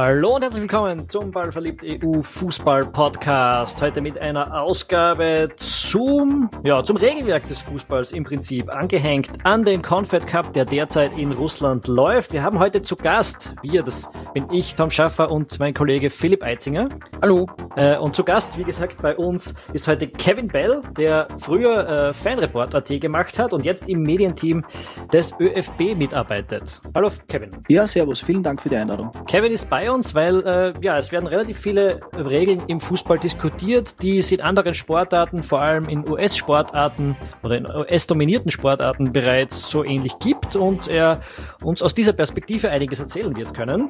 Hallo und herzlich willkommen zum Ballverliebt EU Fußball Podcast. Heute mit einer Ausgabe zum, ja, zum Regelwerk des Fußballs im Prinzip angehängt an den Confed Cup, der derzeit in Russland läuft. Wir haben heute zu Gast, wir, das bin ich, Tom Schaffer und mein Kollege Philipp Eitzinger. Hallo. Äh, und zu Gast, wie gesagt, bei uns ist heute Kevin Bell, der früher äh, Fanreport.at gemacht hat und jetzt im Medienteam des ÖFB mitarbeitet. Hallo Kevin. Ja, servus. Vielen Dank für die Einladung. Kevin ist bei uns, weil äh, ja, es werden relativ viele Regeln im Fußball diskutiert, die es in anderen Sportarten, vor allem in US-Sportarten oder in US-dominierten Sportarten bereits so ähnlich gibt und er uns aus dieser Perspektive einiges erzählen wird können.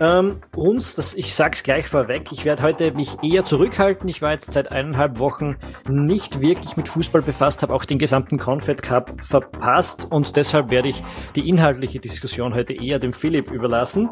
Ähm, uns, das, ich sag's gleich vorweg, ich werde heute mich eher zurückhalten. Ich war jetzt seit eineinhalb Wochen nicht wirklich mit Fußball befasst, habe auch den gesamten Confed Cup verpasst und deshalb werde ich die inhaltliche Diskussion heute eher dem Philipp überlassen.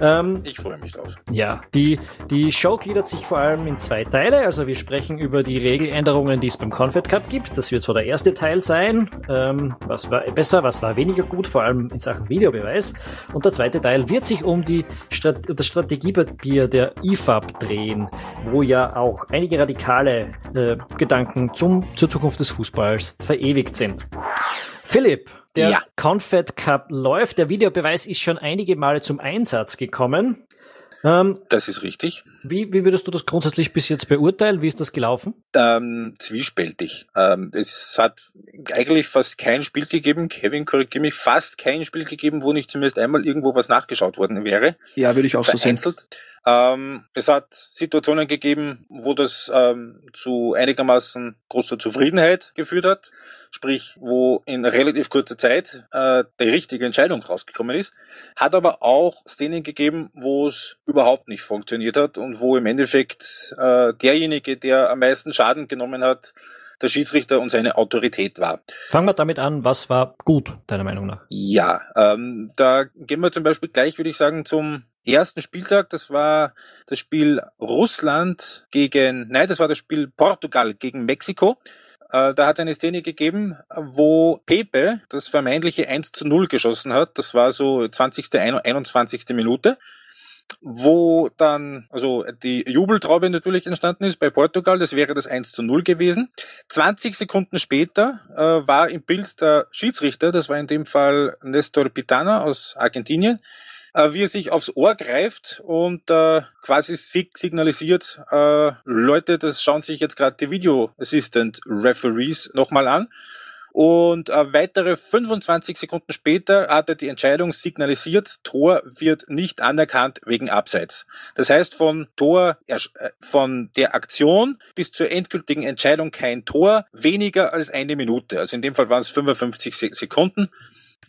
Ähm, ich freue mich drauf. Ja, die, die Show gliedert sich vor allem in zwei Teile. Also wir sprechen über die Regeländerungen, die es beim Confed Cup gibt. Das wird so der erste Teil sein. Ähm, was war besser, was war weniger gut, vor allem in Sachen Videobeweis. Und der zweite Teil wird sich um die Strat das Strategiepapier der IFAB drehen, wo ja auch einige radikale äh, Gedanken zum, zur Zukunft des Fußballs verewigt sind. Philipp, der ja. Confed Cup läuft. Der Videobeweis ist schon einige Male zum Einsatz gekommen. Ähm, das ist richtig. Wie, wie würdest du das grundsätzlich bis jetzt beurteilen? Wie ist das gelaufen? Ähm, zwiespältig. Ähm, es hat eigentlich fast kein Spiel gegeben, Kevin korrigiert mich, fast kein Spiel gegeben, wo nicht zumindest einmal irgendwo was nachgeschaut worden wäre. Ja, würde ich auch Vereinzelt. so sehen. Ähm, es hat Situationen gegeben, wo das ähm, zu einigermaßen großer Zufriedenheit geführt hat, sprich, wo in relativ kurzer Zeit äh, die richtige Entscheidung rausgekommen ist, hat aber auch Szenen gegeben, wo es überhaupt nicht funktioniert hat und wo im Endeffekt äh, derjenige, der am meisten Schaden genommen hat, der Schiedsrichter und seine Autorität war. Fangen wir damit an, was war gut, deiner Meinung nach? Ja, ähm, da gehen wir zum Beispiel gleich, würde ich sagen, zum ersten Spieltag, das war das Spiel Russland gegen, nein, das war das Spiel Portugal gegen Mexiko. Äh, da hat es eine Szene gegeben, wo Pepe das vermeintliche 1 zu 0 geschossen hat. Das war so 20., 21. Minute wo dann also die Jubeltraube natürlich entstanden ist bei Portugal, das wäre das 1 zu 0 gewesen. 20 Sekunden später äh, war im Bild der Schiedsrichter, das war in dem Fall Nestor Pitana aus Argentinien, äh, wie er sich aufs Ohr greift und äh, quasi sig signalisiert, äh, Leute, das schauen sich jetzt gerade die Video Assistant Referees nochmal an. Und äh, weitere 25 Sekunden später hat er die Entscheidung signalisiert, Tor wird nicht anerkannt wegen Abseits. Das heißt, von Tor, äh, von der Aktion bis zur endgültigen Entscheidung kein Tor, weniger als eine Minute. Also in dem Fall waren es 55 Sekunden.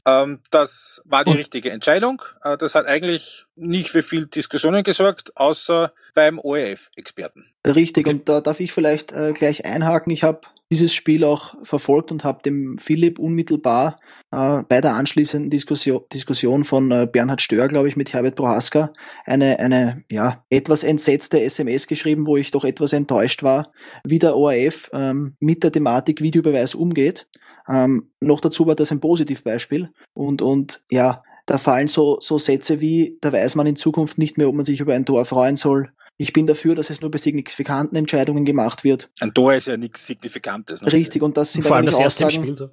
Ähm, das war die richtige Entscheidung. Äh, das hat eigentlich nicht für viel Diskussionen gesorgt, außer beim ORF-Experten. Richtig, und da darf ich vielleicht äh, gleich einhaken. Ich habe dieses Spiel auch verfolgt und habe dem Philipp unmittelbar äh, bei der anschließenden Diskussion, Diskussion von äh, Bernhard Stör, glaube ich, mit Herbert Prohaska eine, eine ja, etwas entsetzte SMS geschrieben, wo ich doch etwas enttäuscht war, wie der ORF ähm, mit der Thematik Videobeweis umgeht. Ähm, noch dazu war das ein Positivbeispiel und, und ja, da fallen so, so Sätze wie, da weiß man in Zukunft nicht mehr, ob man sich über ein Tor freuen soll, ich bin dafür, dass es nur bei signifikanten Entscheidungen gemacht wird. Ein Tor ist ja nichts Signifikantes. Ne? Richtig, und das sind Vor allem das erste Aussagen, Spiel so.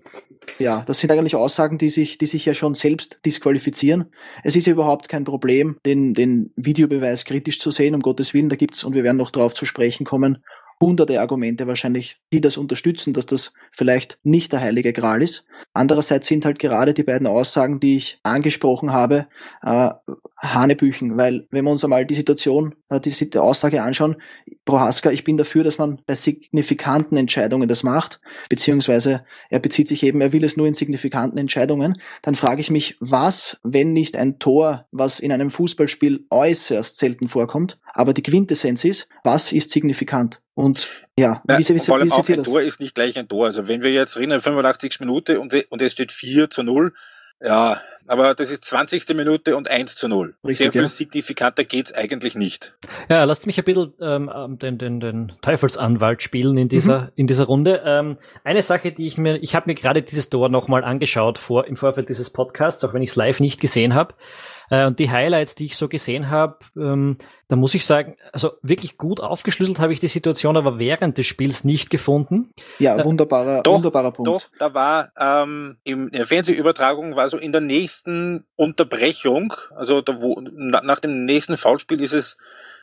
Ja, das sind eigentlich Aussagen, die sich, die sich ja schon selbst disqualifizieren. Es ist ja überhaupt kein Problem, den, den Videobeweis kritisch zu sehen, um Gottes Willen. Da gibt's, und wir werden noch darauf zu sprechen kommen, hunderte Argumente wahrscheinlich, die das unterstützen, dass das vielleicht nicht der heilige Gral ist. Andererseits sind halt gerade die beiden Aussagen, die ich angesprochen habe, äh, Hanebüchen, weil wenn wir uns einmal die Situation, äh, die Aussage anschauen, Prohaska, ich bin dafür, dass man bei signifikanten Entscheidungen das macht, beziehungsweise er bezieht sich eben, er will es nur in signifikanten Entscheidungen, dann frage ich mich, was, wenn nicht ein Tor, was in einem Fußballspiel äußerst selten vorkommt, aber die Quintessenz ist, was ist signifikant? Und ja, ja wie, wie, vor allem wie auch ein das? Tor ist nicht gleich ein Tor. Also wenn wir jetzt reden, 85 Minute und, und es steht 4 zu 0, ja, aber das ist 20. Minute und 1 zu 0. Richtig, Sehr viel ja. signifikanter geht's eigentlich nicht. Ja, lasst mich ein bisschen ähm, ähm, den, den, den Teufelsanwalt spielen in dieser, mhm. in dieser Runde. Ähm, eine Sache, die ich mir, ich habe mir gerade dieses Tor nochmal angeschaut vor, im Vorfeld dieses Podcasts, auch wenn ich es live nicht gesehen habe. Äh, und die Highlights, die ich so gesehen habe, ähm, da muss ich sagen, also wirklich gut aufgeschlüsselt habe ich die Situation aber während des Spiels nicht gefunden. Ja, äh, wunderbarer, doch, wunderbarer Punkt. Doch, da war ähm, in der Fernsehübertragung war so in der nächsten Unterbrechung, also da, wo, nach dem nächsten Foulspiel ist es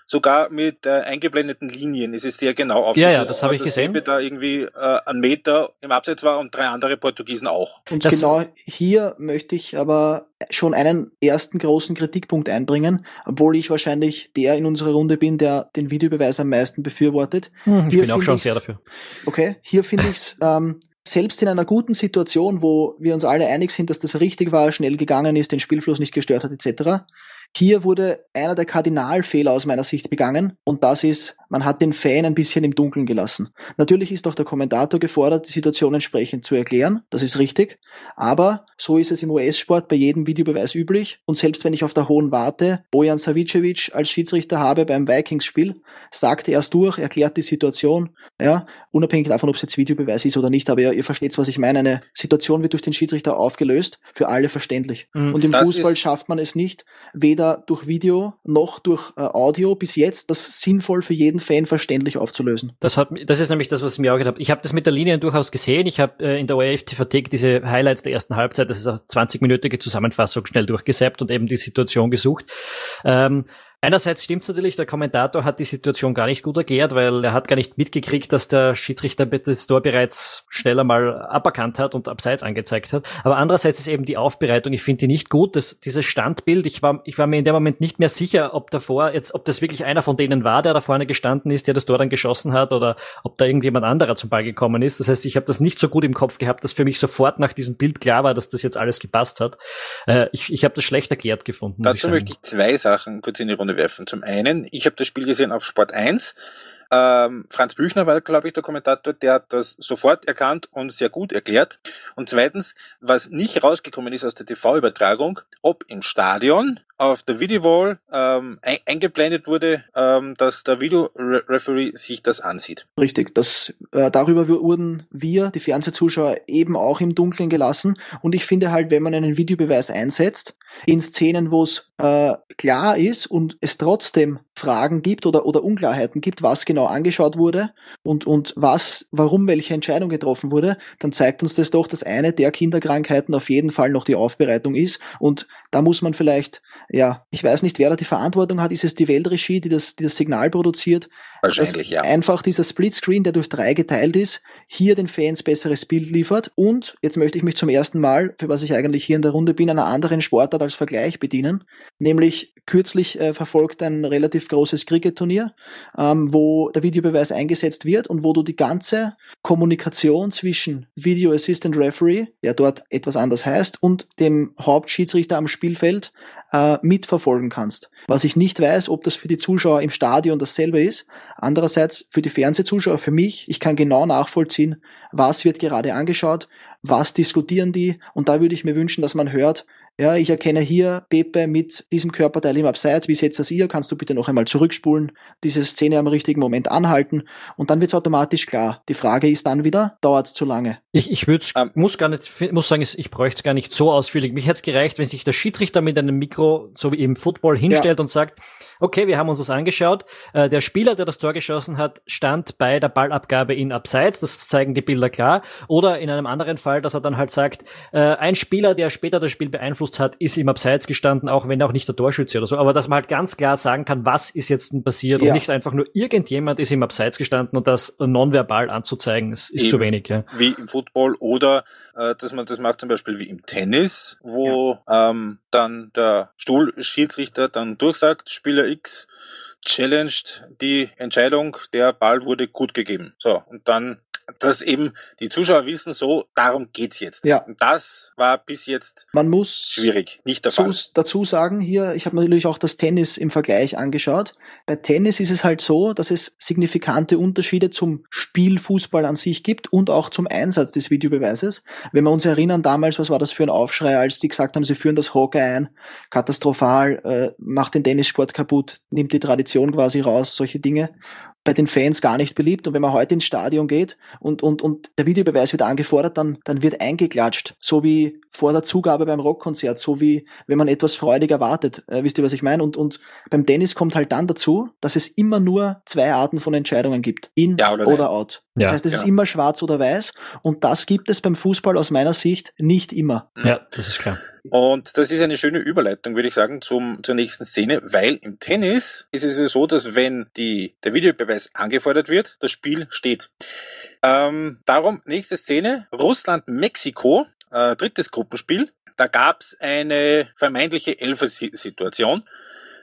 sogar mit äh, eingeblendeten Linien. Es ist sehr genau aufgeschlüsselt. Ja, ja, das habe ich gesehen. Dass da irgendwie äh, ein Meter im Abseits war und drei andere Portugiesen auch. Und das genau hier möchte ich aber schon einen ersten großen Kritikpunkt einbringen, obwohl ich wahrscheinlich der in unserer Runde bin, der den Videobeweis am meisten befürwortet. Hm, ich hier bin auch schon sehr dafür. Okay, hier finde ich es ähm, selbst in einer guten Situation, wo wir uns alle einig sind, dass das richtig war, schnell gegangen ist, den Spielfluss nicht gestört hat, etc., hier wurde einer der Kardinalfehler aus meiner Sicht begangen und das ist, man hat den Fan ein bisschen im Dunkeln gelassen. Natürlich ist auch der Kommentator gefordert, die Situation entsprechend zu erklären, das ist richtig, aber so ist es im US-Sport bei jedem Videobeweis üblich. Und selbst wenn ich auf der Hohen warte, Bojan Savicevic als Schiedsrichter habe beim Vikings-Spiel, sagt er erst durch, erklärt die Situation, ja, unabhängig davon, ob es jetzt Videobeweis ist oder nicht, aber ihr, ihr versteht, was ich meine, eine Situation wird durch den Schiedsrichter aufgelöst, für alle verständlich. Mhm, und im Fußball schafft man es nicht, weder weder durch Video noch durch äh, Audio. Bis jetzt das sinnvoll für jeden Fan verständlich aufzulösen. Das, hat, das ist nämlich das, was ich mir auch gedacht habe. Ich habe das mit der Linie durchaus gesehen. Ich habe äh, in der ORF TV diese Highlights der ersten Halbzeit, das ist auch 20-minütige Zusammenfassung schnell durchgesäppt und eben die Situation gesucht. Ähm, Einerseits stimmt es natürlich, der Kommentator hat die Situation gar nicht gut erklärt, weil er hat gar nicht mitgekriegt, dass der Schiedsrichter das Tor bereits schneller mal aberkannt hat und abseits angezeigt hat. Aber andererseits ist eben die Aufbereitung, ich finde die nicht gut. Das, dieses Standbild, ich war, ich war mir in dem Moment nicht mehr sicher, ob davor jetzt, ob das wirklich einer von denen war, der da vorne gestanden ist, der das Tor dann geschossen hat, oder ob da irgendjemand anderer zum Ball gekommen ist. Das heißt, ich habe das nicht so gut im Kopf gehabt, dass für mich sofort nach diesem Bild klar war, dass das jetzt alles gepasst hat. Äh, ich ich habe das schlecht erklärt gefunden. Dazu möchte ich zwei Sachen kurz in die Runde Runde werfen. Zum einen, ich habe das Spiel gesehen auf Sport 1. Ähm, Franz Büchner war, glaube ich, der Kommentator, der hat das sofort erkannt und sehr gut erklärt. Und zweitens, was nicht rausgekommen ist aus der TV-Übertragung, ob im Stadion auf der Videowall ähm, ein, eingeblendet wurde, ähm, dass der Videoreferee sich das ansieht. Richtig, das, äh, darüber wurden wir, die Fernsehzuschauer, eben auch im Dunkeln gelassen. Und ich finde halt, wenn man einen Videobeweis einsetzt, in Szenen, wo es äh, klar ist und es trotzdem Fragen gibt oder, oder Unklarheiten gibt, was genau angeschaut wurde und, und was, warum welche Entscheidung getroffen wurde, dann zeigt uns das doch, dass eine der Kinderkrankheiten auf jeden Fall noch die Aufbereitung ist. Und da muss man vielleicht ja, ich weiß nicht, wer da die Verantwortung hat. Ist es die Weltregie, die das, die das Signal produziert? Wahrscheinlich, ja. Einfach dieser Splitscreen, der durch drei geteilt ist, hier den Fans besseres Bild liefert. Und jetzt möchte ich mich zum ersten Mal, für was ich eigentlich hier in der Runde bin, einer anderen Sportart als Vergleich bedienen. Nämlich kürzlich äh, verfolgt ein relativ großes Cricket-Turnier, ähm, wo der Videobeweis eingesetzt wird und wo du die ganze Kommunikation zwischen Video Assistant Referee, der dort etwas anders heißt, und dem Hauptschiedsrichter am Spielfeld äh, mitverfolgen kannst. Was ich nicht weiß, ob das für die Zuschauer im Stadion dasselbe ist. Andererseits für die Fernsehzuschauer, für mich, ich kann genau nachvollziehen, was wird gerade angeschaut, was diskutieren die und da würde ich mir wünschen, dass man hört, ja, ich erkenne hier Pepe mit diesem Körperteil im Abseits. Wie setzt das ihr? Kannst du bitte noch einmal zurückspulen, diese Szene am richtigen Moment anhalten und dann wird es automatisch klar. Die Frage ist dann wieder, dauert es zu lange? Ich, ich würde um, ähm. muss gar nicht, muss sagen, ich bräuchte es gar nicht so ausführlich. Mich hätte es gereicht, wenn sich der Schiedsrichter mit einem Mikro, so wie im Football, hinstellt ja. und sagt, okay, wir haben uns das angeschaut. Äh, der Spieler, der das Tor geschossen hat, stand bei der Ballabgabe in Abseits. Das zeigen die Bilder klar. Oder in einem anderen Fall, dass er dann halt sagt, äh, ein Spieler, der später das Spiel beeinflusst beeinflusst hat, ist im Abseits gestanden, auch wenn auch nicht der Torschütze oder so. Aber dass man halt ganz klar sagen kann, was ist jetzt passiert ja. und nicht einfach nur irgendjemand ist im Abseits gestanden und das nonverbal anzuzeigen, ist, ist zu wenig. Ja. Wie im Football oder äh, dass man das macht zum Beispiel wie im Tennis, wo ja. ähm, dann der Stuhlschiedsrichter dann durchsagt, Spieler X challenged die Entscheidung, der Ball wurde gut gegeben. So, und dann dass eben die Zuschauer wissen, so, darum geht's jetzt. Ja. Und das war bis jetzt Man muss schwierig, nicht der Fall. Dazu sagen hier, ich habe natürlich auch das Tennis im Vergleich angeschaut. Bei Tennis ist es halt so, dass es signifikante Unterschiede zum Spielfußball an sich gibt und auch zum Einsatz des Videobeweises. Wenn wir uns erinnern, damals, was war das für ein Aufschrei, als die gesagt haben, sie führen das Hockey ein, katastrophal, äh, macht den Tennissport kaputt, nimmt die Tradition quasi raus, solche Dinge. Bei den Fans gar nicht beliebt. Und wenn man heute ins Stadion geht und, und, und der Videobeweis wird angefordert, dann, dann wird eingeklatscht. So wie vor der Zugabe beim Rockkonzert, so wie wenn man etwas freudig erwartet. Äh, wisst ihr, was ich meine? Und, und beim Tennis kommt halt dann dazu, dass es immer nur zwei Arten von Entscheidungen gibt. In ja, oder, oder out. Das ja, heißt, es ja. ist immer schwarz oder weiß. Und das gibt es beim Fußball aus meiner Sicht nicht immer. Ja, das ist klar. Und das ist eine schöne Überleitung, würde ich sagen, zum, zur nächsten Szene, weil im Tennis ist es ja so, dass wenn die, der Videobeweis angefordert wird, das Spiel steht. Ähm, darum, nächste Szene, Russland-Mexiko, äh, drittes Gruppenspiel. Da gab's eine vermeintliche Elfer-Situation.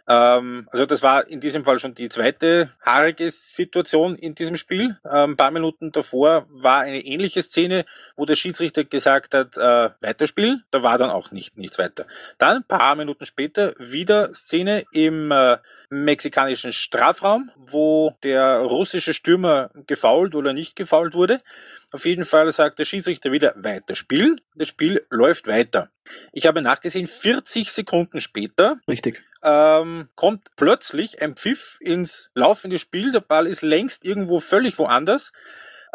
Ähm, also das war in diesem Fall schon die zweite haarige Situation in diesem Spiel. Ähm, ein paar Minuten davor war eine ähnliche Szene, wo der Schiedsrichter gesagt hat, äh, weiterspielen. Da war dann auch nicht nichts weiter. Dann ein paar Minuten später wieder Szene im äh, mexikanischen Strafraum, wo der russische Stürmer gefault oder nicht gefault wurde. Auf jeden Fall sagt der Schiedsrichter wieder weiterspielen. Das Spiel läuft weiter. Ich habe nachgesehen, 40 Sekunden später Richtig ähm, kommt plötzlich ein Pfiff ins laufende Spiel. Der Ball ist längst irgendwo völlig woanders.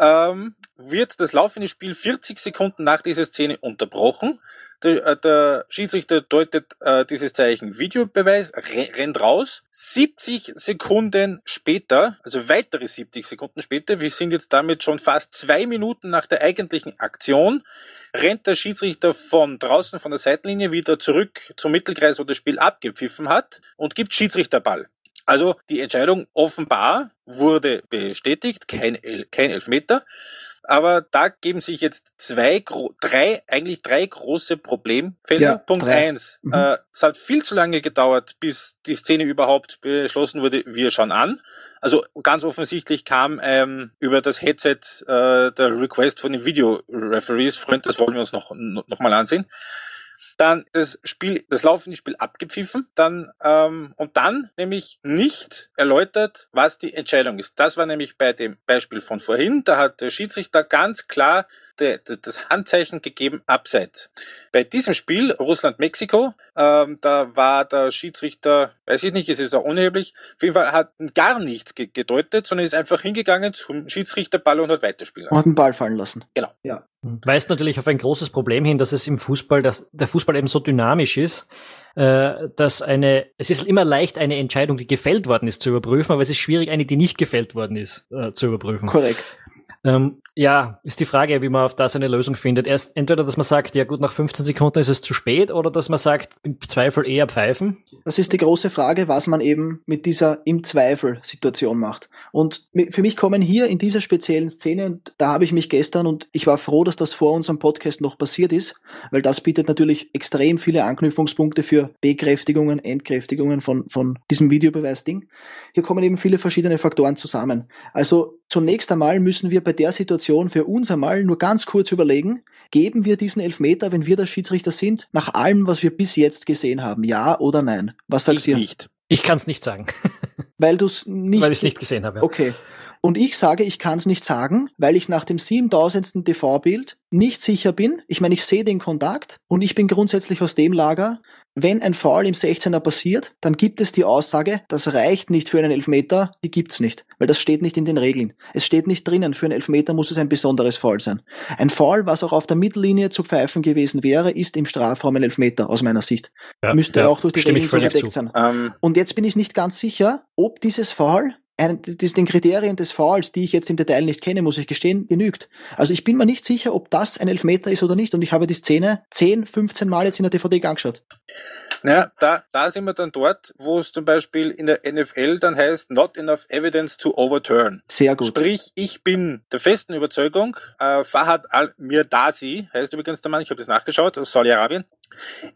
Ähm, wird das laufende Spiel 40 Sekunden nach dieser Szene unterbrochen. Der, äh, der Schiedsrichter deutet äh, dieses Zeichen Videobeweis, rennt raus. 70 Sekunden später, also weitere 70 Sekunden später, wir sind jetzt damit schon fast zwei Minuten nach der eigentlichen Aktion, rennt der Schiedsrichter von draußen von der Seitenlinie wieder zurück zum Mittelkreis, wo das Spiel abgepfiffen hat und gibt Schiedsrichterball. Also die Entscheidung offenbar wurde bestätigt, kein, El kein Elfmeter. Aber da geben sich jetzt zwei, drei, eigentlich drei große Problemfelder. Ja, Punkt drei. eins, mhm. äh, es hat viel zu lange gedauert, bis die Szene überhaupt beschlossen wurde, wir schauen an. Also ganz offensichtlich kam ähm, über das Headset äh, der Request von den Video-Referees. Freund, das wollen wir uns noch, noch mal ansehen dann das Spiel, das laufende Spiel abgepfiffen, dann ähm, und dann nämlich nicht erläutert, was die Entscheidung ist. Das war nämlich bei dem Beispiel von vorhin. Da hat der Schiedsrichter ganz klar de, de, das Handzeichen gegeben, abseits. Bei diesem Spiel, Russland-Mexiko, ähm, da war der Schiedsrichter, weiß ich nicht, es ist auch unerheblich, auf jeden Fall hat gar nichts ge gedeutet, sondern ist einfach hingegangen zum Schiedsrichterball und hat weiterspielen lassen. Hat den Ball fallen lassen. Genau. Ja. Weist natürlich auf ein großes Problem hin, dass es im Fußball, dass der Fußball eben so dynamisch ist, äh, dass eine, es ist immer leicht, eine Entscheidung, die gefällt worden ist, zu überprüfen, aber es ist schwierig, eine, die nicht gefällt worden ist, äh, zu überprüfen. Korrekt. Ähm, ja, ist die Frage, wie man auf das eine Lösung findet. Erst entweder, dass man sagt, ja gut, nach 15 Sekunden ist es zu spät, oder dass man sagt, im Zweifel eher pfeifen. Das ist die große Frage, was man eben mit dieser im Zweifel Situation macht. Und für mich kommen hier in dieser speziellen Szene, und da habe ich mich gestern, und ich war froh, dass das vor unserem Podcast noch passiert ist, weil das bietet natürlich extrem viele Anknüpfungspunkte für Bekräftigungen, Entkräftigungen von, von diesem Videobeweisding. Hier kommen eben viele verschiedene Faktoren zusammen. Also zunächst einmal müssen wir bei der Situation für uns einmal nur ganz kurz überlegen, geben wir diesen Elfmeter, wenn wir der Schiedsrichter sind, nach allem, was wir bis jetzt gesehen haben, ja oder nein? Was sagst du? Nicht. Ich kann es nicht sagen. Weil du es nicht. Weil ich es nicht gesehen habe. Ja. Okay. Und ich sage, ich kann es nicht sagen, weil ich nach dem 7000. TV-Bild nicht sicher bin. Ich meine, ich sehe den Kontakt und ich bin grundsätzlich aus dem Lager, wenn ein Foul im 16er passiert, dann gibt es die Aussage, das reicht nicht für einen Elfmeter, die gibt's nicht, weil das steht nicht in den Regeln. Es steht nicht drinnen, für einen Elfmeter muss es ein besonderes Foul sein. Ein Foul, was auch auf der Mittellinie zu pfeifen gewesen wäre, ist im Strafraum ein Elfmeter aus meiner Sicht. Ja, Müsste ja, auch durch die Regeln so verdeckt sein. Ähm. Und jetzt bin ich nicht ganz sicher, ob dieses Foul das den Kriterien des Fouls, die ich jetzt im Detail nicht kenne, muss ich gestehen, genügt. Also ich bin mir nicht sicher, ob das ein Elfmeter ist oder nicht und ich habe die Szene 10, 15 Mal jetzt in der DVD angeschaut. Naja, da, da sind wir dann dort, wo es zum Beispiel in der NFL dann heißt, not enough evidence to overturn. Sehr gut. Sprich, ich bin der festen Überzeugung, äh, Fahad al-Mirdasi, heißt übrigens der Mann, ich habe das nachgeschaut, aus Saudi-Arabien,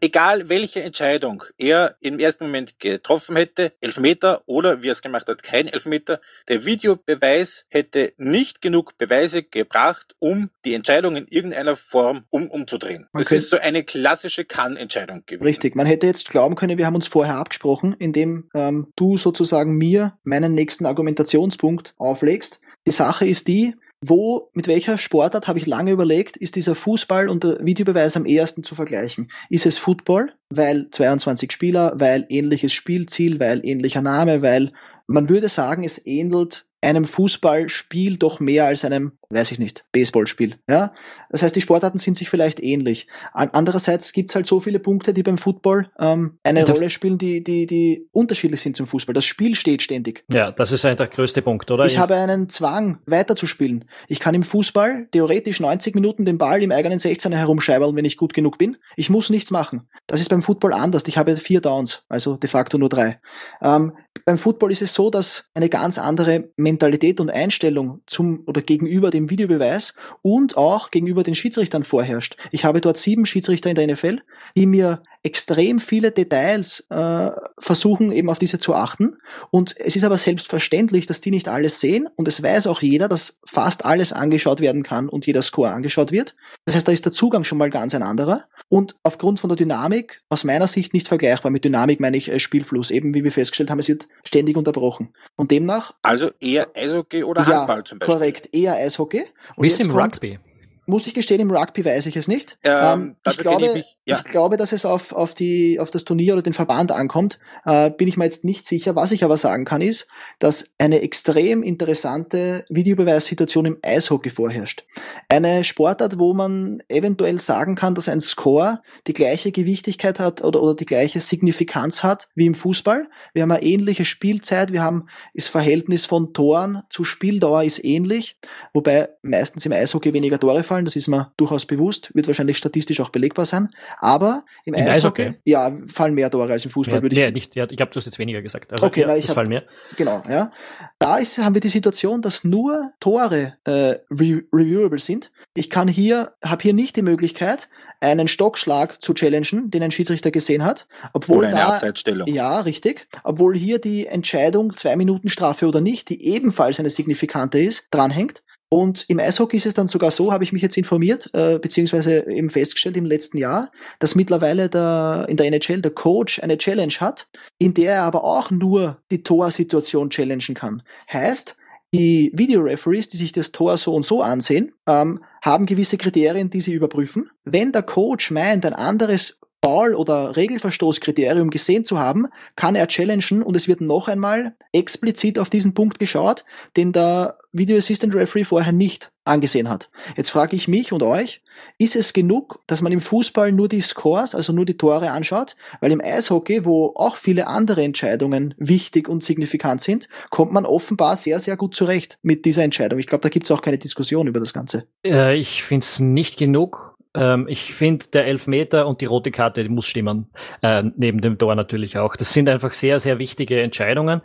Egal welche Entscheidung er im ersten Moment getroffen hätte, Elfmeter oder wie er es gemacht hat, kein Elfmeter, der Videobeweis hätte nicht genug Beweise gebracht, um die Entscheidung in irgendeiner Form um, umzudrehen. Man das ist so eine klassische Kann-Entscheidung gewesen. Richtig, man hätte jetzt glauben können, wir haben uns vorher abgesprochen, indem ähm, du sozusagen mir meinen nächsten Argumentationspunkt auflegst. Die Sache ist die, wo, mit welcher Sportart habe ich lange überlegt, ist dieser Fußball und der Videobeweis am ehesten zu vergleichen? Ist es Football, weil 22 Spieler, weil ähnliches Spielziel, weil ähnlicher Name, weil man würde sagen, es ähnelt einem Fußballspiel doch mehr als einem, weiß ich nicht, Baseballspiel. Ja? Das heißt, die Sportarten sind sich vielleicht ähnlich. Andererseits gibt's halt so viele Punkte, die beim Football ähm, eine Rolle spielen, die, die, die unterschiedlich sind zum Fußball. Das Spiel steht ständig. Ja, das ist eigentlich der größte Punkt, oder? Ich ja. habe einen Zwang, weiterzuspielen. Ich kann im Fußball theoretisch 90 Minuten den Ball im eigenen 16er herumscheibern, wenn ich gut genug bin. Ich muss nichts machen. Das ist beim Football anders. Ich habe vier Downs, also de facto nur drei. Ähm, beim Football ist es so, dass eine ganz andere Mentalität und Einstellung zum oder gegenüber dem Videobeweis und auch gegenüber den Schiedsrichtern vorherrscht. Ich habe dort sieben Schiedsrichter in der NFL, die mir extrem viele Details äh, versuchen eben auf diese zu achten. Und es ist aber selbstverständlich, dass die nicht alles sehen. Und es weiß auch jeder, dass fast alles angeschaut werden kann und jeder Score angeschaut wird. Das heißt, da ist der Zugang schon mal ganz ein anderer. Und aufgrund von der Dynamik aus meiner Sicht nicht vergleichbar. Mit Dynamik meine ich äh, Spielfluss. Eben wie wir festgestellt haben, es wird ständig unterbrochen. Und demnach. Also eher Eishockey oder Handball ja, zum Beispiel? Korrekt, eher Eishockey. Und Wie ist im Rugby? Muss ich gestehen, im Rugby weiß ich es nicht. Ähm, ähm, ich, glaube, ich, ja. ich glaube, dass es auf, auf, die, auf das Turnier oder den Verband ankommt, äh, bin ich mir jetzt nicht sicher. Was ich aber sagen kann, ist, dass eine extrem interessante Videobeweissituation im Eishockey vorherrscht. Eine Sportart, wo man eventuell sagen kann, dass ein Score die gleiche Gewichtigkeit hat oder, oder die gleiche Signifikanz hat wie im Fußball. Wir haben eine ähnliche Spielzeit, wir haben das Verhältnis von Toren zu Spieldauer ist ähnlich, wobei meistens im Eishockey weniger Tore fallen fallen, das ist mir durchaus bewusst, wird wahrscheinlich statistisch auch belegbar sein. Aber im, Im Eishockey, Eishockey, ja, fallen mehr Tore als im Fußball, ja, würde ich. Ja, nicht, ja, ich glaube, du hast jetzt weniger gesagt. Also, okay, ja, na, ich hab, mehr. Genau, ja. Da ist, haben wir die Situation, dass nur Tore äh, re reviewable sind. Ich kann hier, habe hier nicht die Möglichkeit, einen Stockschlag zu challengen, den ein Schiedsrichter gesehen hat, obwohl oder eine da, Abseitsstellung. Ja, richtig. Obwohl hier die Entscheidung zwei Minuten Strafe oder nicht, die ebenfalls eine signifikante ist, dranhängt. Und im Eishockey ist es dann sogar so, habe ich mich jetzt informiert, äh, beziehungsweise eben festgestellt im letzten Jahr, dass mittlerweile der, in der NHL der Coach eine Challenge hat, in der er aber auch nur die Torsituation challengen kann. Heißt, die Videoreferees, die sich das Tor so und so ansehen, ähm, haben gewisse Kriterien, die sie überprüfen. Wenn der Coach meint, ein anderes Foul- oder Regelverstoßkriterium gesehen zu haben, kann er challengen und es wird noch einmal explizit auf diesen Punkt geschaut, den der Video Assistant Referee vorher nicht angesehen hat. Jetzt frage ich mich und euch, ist es genug, dass man im Fußball nur die Scores, also nur die Tore anschaut? Weil im Eishockey, wo auch viele andere Entscheidungen wichtig und signifikant sind, kommt man offenbar sehr, sehr gut zurecht mit dieser Entscheidung. Ich glaube, da gibt es auch keine Diskussion über das Ganze. Äh, ich finde es nicht genug. Ähm, ich finde, der Elfmeter und die rote Karte die muss stimmen. Äh, neben dem Tor natürlich auch. Das sind einfach sehr, sehr wichtige Entscheidungen.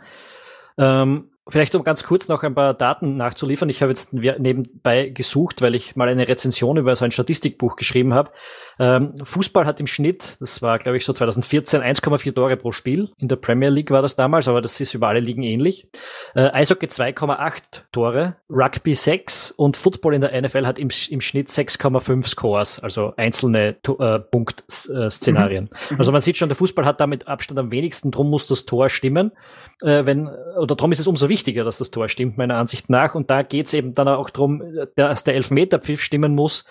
Ähm, Vielleicht um ganz kurz noch ein paar Daten nachzuliefern. Ich habe jetzt nebenbei gesucht, weil ich mal eine Rezension über so ein Statistikbuch geschrieben habe. Ähm, Fußball hat im Schnitt, das war glaube ich so 2014, 1,4 Tore pro Spiel. In der Premier League war das damals, aber das ist über alle Ligen ähnlich. Äh, Eishockey 2,8 Tore, Rugby 6 und Football in der NFL hat im, im Schnitt 6,5 Scores, also einzelne äh, Punktszenarien. Mhm. Also man sieht schon, der Fußball hat damit Abstand am wenigsten, drum muss das Tor stimmen äh, wenn, oder darum ist es umso wichtiger, dass das Tor stimmt, meiner Ansicht nach. Und da geht es eben dann auch darum, dass der Elfmeterpfiff stimmen muss.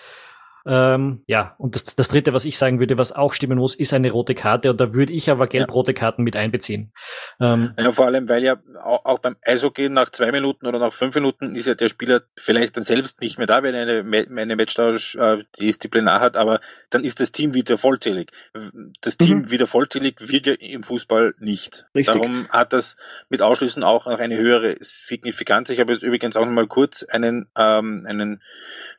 Ähm, ja, und das, das dritte, was ich sagen würde, was auch stimmen muss, ist eine rote Karte. Und da würde ich aber gelb-rote Karten mit einbeziehen. Ähm, ja, vor allem, weil ja auch, auch beim Eishockey nach zwei Minuten oder nach fünf Minuten ist ja der Spieler vielleicht dann selbst nicht mehr da, wenn er eine, eine Matchtausch äh, Disziplinar hat, aber dann ist das Team wieder vollzählig. Das Team mhm. wieder vollzählig wird ja im Fußball nicht. Richtig. Darum hat das mit Ausschlüssen auch noch eine höhere Signifikanz. Ich habe jetzt übrigens auch noch mal kurz einen, ähm, einen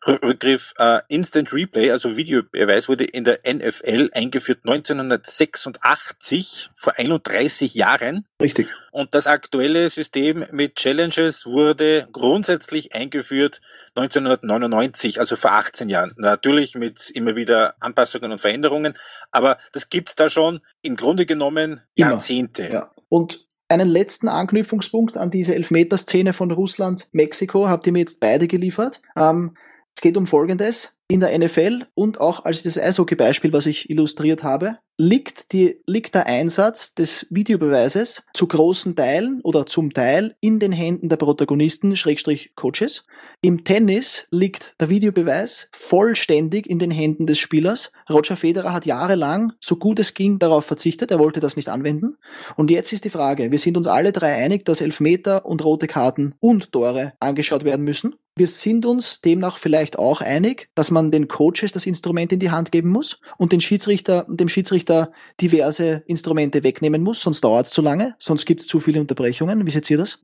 Rückgriff äh, Instant Replay, also Videobeweis, wurde in der NFL eingeführt 1986, vor 31 Jahren. Richtig. Und das aktuelle System mit Challenges wurde grundsätzlich eingeführt 1999, also vor 18 Jahren. Natürlich mit immer wieder Anpassungen und Veränderungen, aber das gibt's da schon im Grunde genommen Jahrzehnte. Ja. Und einen letzten Anknüpfungspunkt an diese Elfmeterszene von Russland, Mexiko, habt ihr mir jetzt beide geliefert. Ähm, es geht um Folgendes. In der NFL und auch als das Eishockey-Beispiel, was ich illustriert habe, liegt, die, liegt der Einsatz des Videobeweises zu großen Teilen oder zum Teil in den Händen der Protagonisten, Schrägstrich Coaches. Im Tennis liegt der Videobeweis vollständig in den Händen des Spielers. Roger Federer hat jahrelang, so gut es ging, darauf verzichtet. Er wollte das nicht anwenden. Und jetzt ist die Frage, wir sind uns alle drei einig, dass Elfmeter und rote Karten und Tore angeschaut werden müssen. Wir sind uns demnach vielleicht auch einig, dass man den Coaches das Instrument in die Hand geben muss und den Schiedsrichter, dem Schiedsrichter diverse Instrumente wegnehmen muss, sonst dauert es zu lange, sonst gibt es zu viele Unterbrechungen. Wie seht ihr das?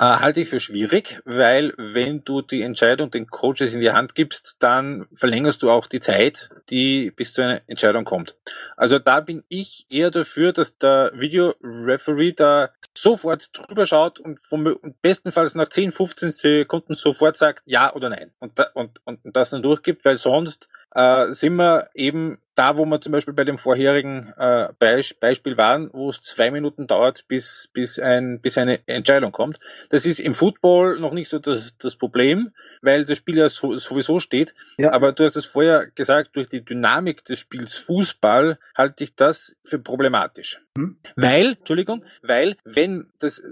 Äh, halte ich für schwierig, weil wenn du die Entscheidung den Coaches in die Hand gibst, dann verlängerst du auch die Zeit, die bis zu einer Entscheidung kommt. Also da bin ich eher dafür, dass der Videoreferee da sofort drüber schaut und, vom, und bestenfalls nach 10, 15 Sekunden sofort sagt ja oder nein und, da, und, und das dann durchgibt, weil sonst äh, sind wir eben da, wo wir zum Beispiel bei dem vorherigen äh, Beisp Beispiel waren, wo es zwei Minuten dauert, bis, bis, ein, bis eine Entscheidung kommt. Das ist im Football noch nicht so das, das Problem, weil das Spiel ja so, sowieso steht. Ja. Aber du hast es vorher gesagt, durch die Dynamik des Spiels Fußball halte ich das für problematisch. Hm. Weil, Entschuldigung, weil, wenn, das,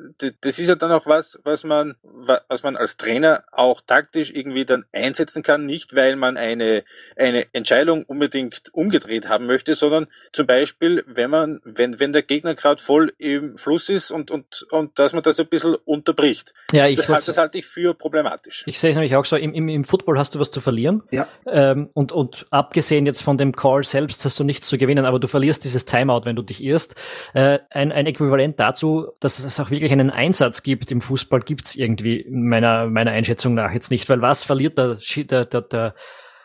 das ist ja dann auch was, was man, was man als Trainer auch taktisch irgendwie dann einsetzen kann, nicht weil man eine, eine Entscheidung unbedingt umgedreht haben möchte, sondern zum Beispiel, wenn man, wenn, wenn der Gegner gerade voll im Fluss ist und, und, und dass man das ein bisschen unterbricht. Ja, ich das, das halte ich für problematisch. Ich sehe es nämlich auch so, im, im, im Football hast du was zu verlieren. Ja. Ähm, und, und abgesehen jetzt von dem Call selbst hast du nichts zu gewinnen, aber du verlierst dieses Timeout, wenn du dich irrst. Äh, ein, ein Äquivalent dazu, dass es auch wirklich einen Einsatz gibt im Fußball, gibt es irgendwie meiner, meiner Einschätzung nach jetzt nicht, weil was verliert der, der, der, der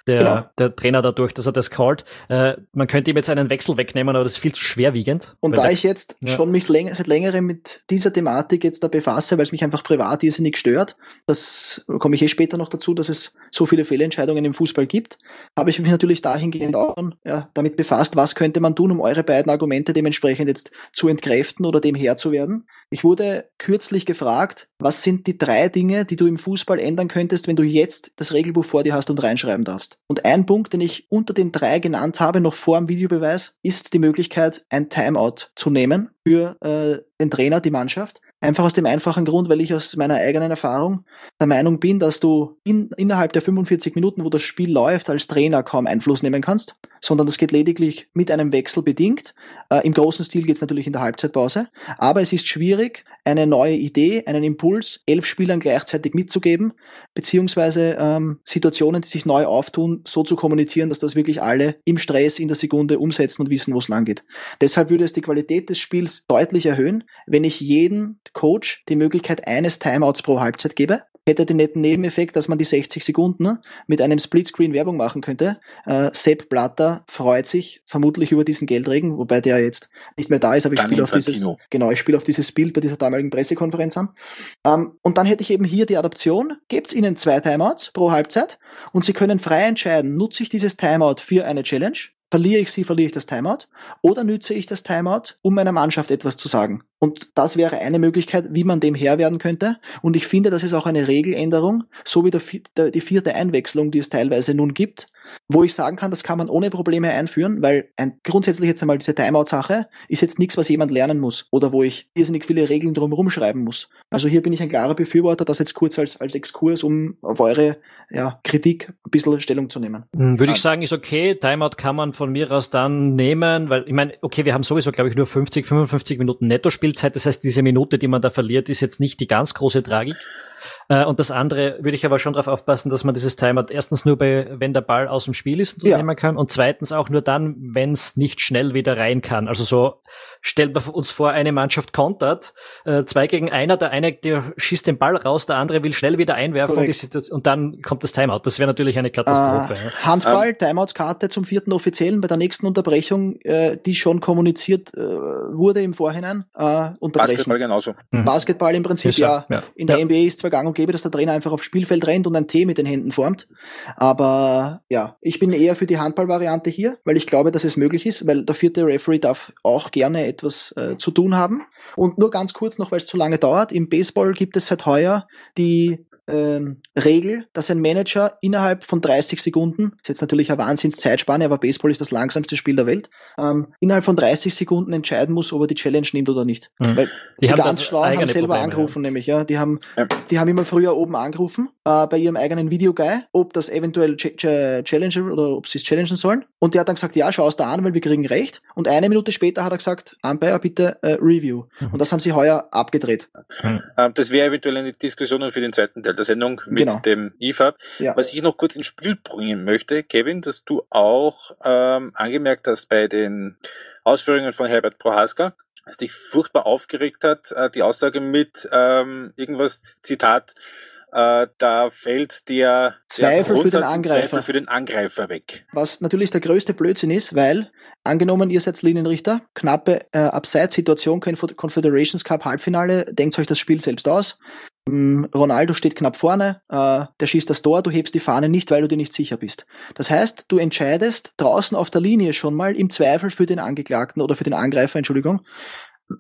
der, genau. der Trainer dadurch, dass er das callt. Äh, man könnte ihm jetzt einen Wechsel wegnehmen, aber das ist viel zu schwerwiegend. Und da der, ich jetzt ja. schon mich länger, seit längerem mit dieser Thematik jetzt da befasse, weil es mich einfach privat irrsinnig stört, das komme ich eh später noch dazu, dass es so viele Fehlentscheidungen im Fußball gibt, habe ich mich natürlich dahingehend auch ja, damit befasst, was könnte man tun, um eure beiden Argumente dementsprechend jetzt zu entkräften oder dem Herr zu werden. Ich wurde kürzlich gefragt, was sind die drei Dinge, die du im Fußball ändern könntest, wenn du jetzt das Regelbuch vor dir hast und reinschreiben darfst? Und ein Punkt, den ich unter den drei genannt habe, noch vor dem Videobeweis, ist die Möglichkeit, ein Timeout zu nehmen für äh, den Trainer, die Mannschaft. Einfach aus dem einfachen Grund, weil ich aus meiner eigenen Erfahrung der Meinung bin, dass du in, innerhalb der 45 Minuten, wo das Spiel läuft, als Trainer kaum Einfluss nehmen kannst, sondern das geht lediglich mit einem Wechsel bedingt. Äh, Im großen Stil geht es natürlich in der Halbzeitpause, aber es ist schwierig, eine neue Idee, einen Impuls elf Spielern gleichzeitig mitzugeben, beziehungsweise ähm, Situationen, die sich neu auftun, so zu kommunizieren, dass das wirklich alle im Stress in der Sekunde umsetzen und wissen, wo es lang geht. Deshalb würde es die Qualität des Spiels deutlich erhöhen, wenn ich jeden Coach die Möglichkeit eines Timeouts pro Halbzeit gebe. Hätte den netten Nebeneffekt, dass man die 60 Sekunden ne, mit einem Splitscreen Werbung machen könnte. Äh, Sepp Blatter freut sich vermutlich über diesen Geldregen, wobei der jetzt nicht mehr da ist, aber ich spiele auf dieses, genau, ich spiele auf dieses Bild bei dieser damaligen Pressekonferenz an. Ähm, und dann hätte ich eben hier die Adaption, gebt ihnen zwei Timeouts pro Halbzeit und sie können frei entscheiden, nutze ich dieses Timeout für eine Challenge Verliere ich sie, verliere ich das Timeout? Oder nütze ich das Timeout, um meiner Mannschaft etwas zu sagen? Und das wäre eine Möglichkeit, wie man dem Herr werden könnte. Und ich finde, das ist auch eine Regeländerung, so wie der, die vierte Einwechslung, die es teilweise nun gibt, wo ich sagen kann, das kann man ohne Probleme einführen, weil ein, grundsätzlich jetzt einmal diese Timeout-Sache ist jetzt nichts, was jemand lernen muss oder wo ich irrsinnig viele Regeln drumherum schreiben muss. Also hier bin ich ein klarer Befürworter, das jetzt kurz als, als Exkurs, um auf eure ja, Kritik ein bisschen Stellung zu nehmen. Hm, würde ich sagen, ist okay. Timeout kann man von mir aus dann nehmen, weil ich meine, okay, wir haben sowieso, glaube ich, nur 50, 55 Minuten Netto-Spielzeit. Das heißt, diese Minute, die man da verliert, ist jetzt nicht die ganz große Tragik. Äh, und das andere würde ich aber schon darauf aufpassen, dass man dieses Timeout erstens nur bei, wenn der Ball aus dem Spiel ist, ja. nehmen kann und zweitens auch nur dann, wenn es nicht schnell wieder rein kann. Also so stellt man uns vor, eine Mannschaft kontert, äh, zwei gegen einer, der eine der schießt den Ball raus, der andere will schnell wieder einwerfen und, und, dann kommt das Timeout. Das wäre natürlich eine Katastrophe. Äh, ja. Handball, ähm, Timeouts-Karte zum vierten Offiziellen bei der nächsten Unterbrechung, äh, die schon kommuniziert wurde im Vorhinein, äh, unterbrechen. Basketball genauso. Mhm. Basketball im Prinzip, ja. ja. In der ja. NBA ist zwar gang und gäbe, dass der Trainer einfach aufs Spielfeld rennt und ein T mit den Händen formt, aber ja, ich bin eher für die Handball-Variante hier, weil ich glaube, dass es möglich ist, weil der vierte Referee darf auch gerne etwas äh, zu tun haben. Und nur ganz kurz noch, weil es zu lange dauert, im Baseball gibt es seit heuer die ähm, Regel, dass ein Manager innerhalb von 30 Sekunden, ist jetzt natürlich eine Wahnsinnszeitspanne, aber Baseball ist das langsamste Spiel der Welt, ähm, innerhalb von 30 Sekunden entscheiden muss, ob er die Challenge nimmt oder nicht. Mhm. Weil die, die ganz Schlauen haben selber Probleme, angerufen, ja. nämlich, ja. Die haben, ja. die haben immer früher oben angerufen, äh, bei ihrem eigenen Videoguy, ob das eventuell ch ch challengen oder ob sie es challengen sollen. Und der hat dann gesagt, ja, schau es da an, weil wir kriegen recht. Und eine Minute später hat er gesagt, Umpire, bitte äh, Review. Mhm. Und das haben sie heuer abgedreht. Mhm. Das wäre eventuell eine Diskussion für den zweiten Teil der Sendung mit genau. dem IFAB. Ja. Was ich noch kurz ins Spiel bringen möchte, Kevin, dass du auch ähm, angemerkt hast bei den Ausführungen von Herbert Prohaska, dass dich furchtbar aufgeregt hat, äh, die Aussage mit ähm, irgendwas, Zitat, äh, da fällt der Zweifel, der für den Angreifer. Zweifel für den Angreifer weg. Was natürlich der größte Blödsinn ist, weil angenommen, ihr seid Linienrichter, knappe äh, Abseits-Situation, Confederations Cup Halbfinale, denkt euch das Spiel selbst aus. Ähm, Ronaldo steht knapp vorne, äh, der schießt das Tor, du hebst die Fahne nicht, weil du dir nicht sicher bist. Das heißt, du entscheidest draußen auf der Linie schon mal im Zweifel für den Angeklagten oder für den Angreifer, Entschuldigung,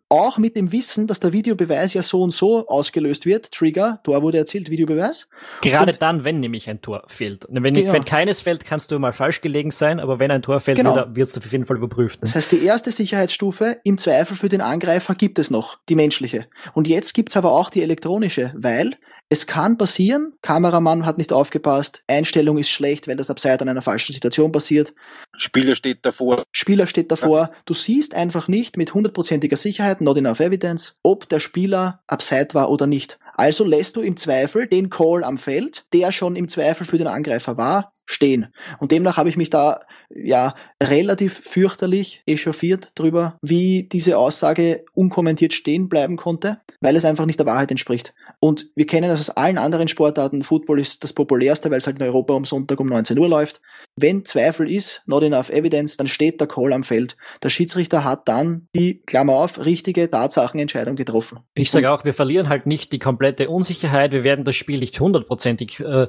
auch mit dem Wissen, dass der Videobeweis ja so und so ausgelöst wird, Trigger, Tor wurde erzielt, Videobeweis. Gerade und dann, wenn nämlich ein Tor fehlt. Wenn, genau. wenn, keines fällt, kannst du mal falsch gelegen sein, aber wenn ein Tor fällt, genau. wird es auf jeden Fall überprüft. Das heißt, die erste Sicherheitsstufe im Zweifel für den Angreifer gibt es noch, die menschliche. Und jetzt gibt's aber auch die elektronische, weil es kann passieren, Kameramann hat nicht aufgepasst, Einstellung ist schlecht, weil das abseits an einer falschen Situation passiert. Spieler steht davor. Spieler steht davor. Ja. Du siehst einfach nicht mit hundertprozentiger Sicherheit, not enough evidence, ob der Spieler abseits war oder nicht. Also lässt du im Zweifel den Call am Feld, der schon im Zweifel für den Angreifer war, stehen. Und demnach habe ich mich da ja relativ fürchterlich echauffiert drüber, wie diese Aussage unkommentiert stehen bleiben konnte, weil es einfach nicht der Wahrheit entspricht. Und wir kennen das aus allen anderen Sportarten. Football ist das populärste, weil es halt in Europa am Sonntag um 19 Uhr läuft. Wenn Zweifel ist, not enough evidence, dann steht der Call am Feld. Der Schiedsrichter hat dann die, Klammer auf, richtige Tatsachenentscheidung getroffen. Ich sage auch, wir verlieren halt nicht die komplette Unsicherheit. Wir werden das Spiel nicht hundertprozentig äh,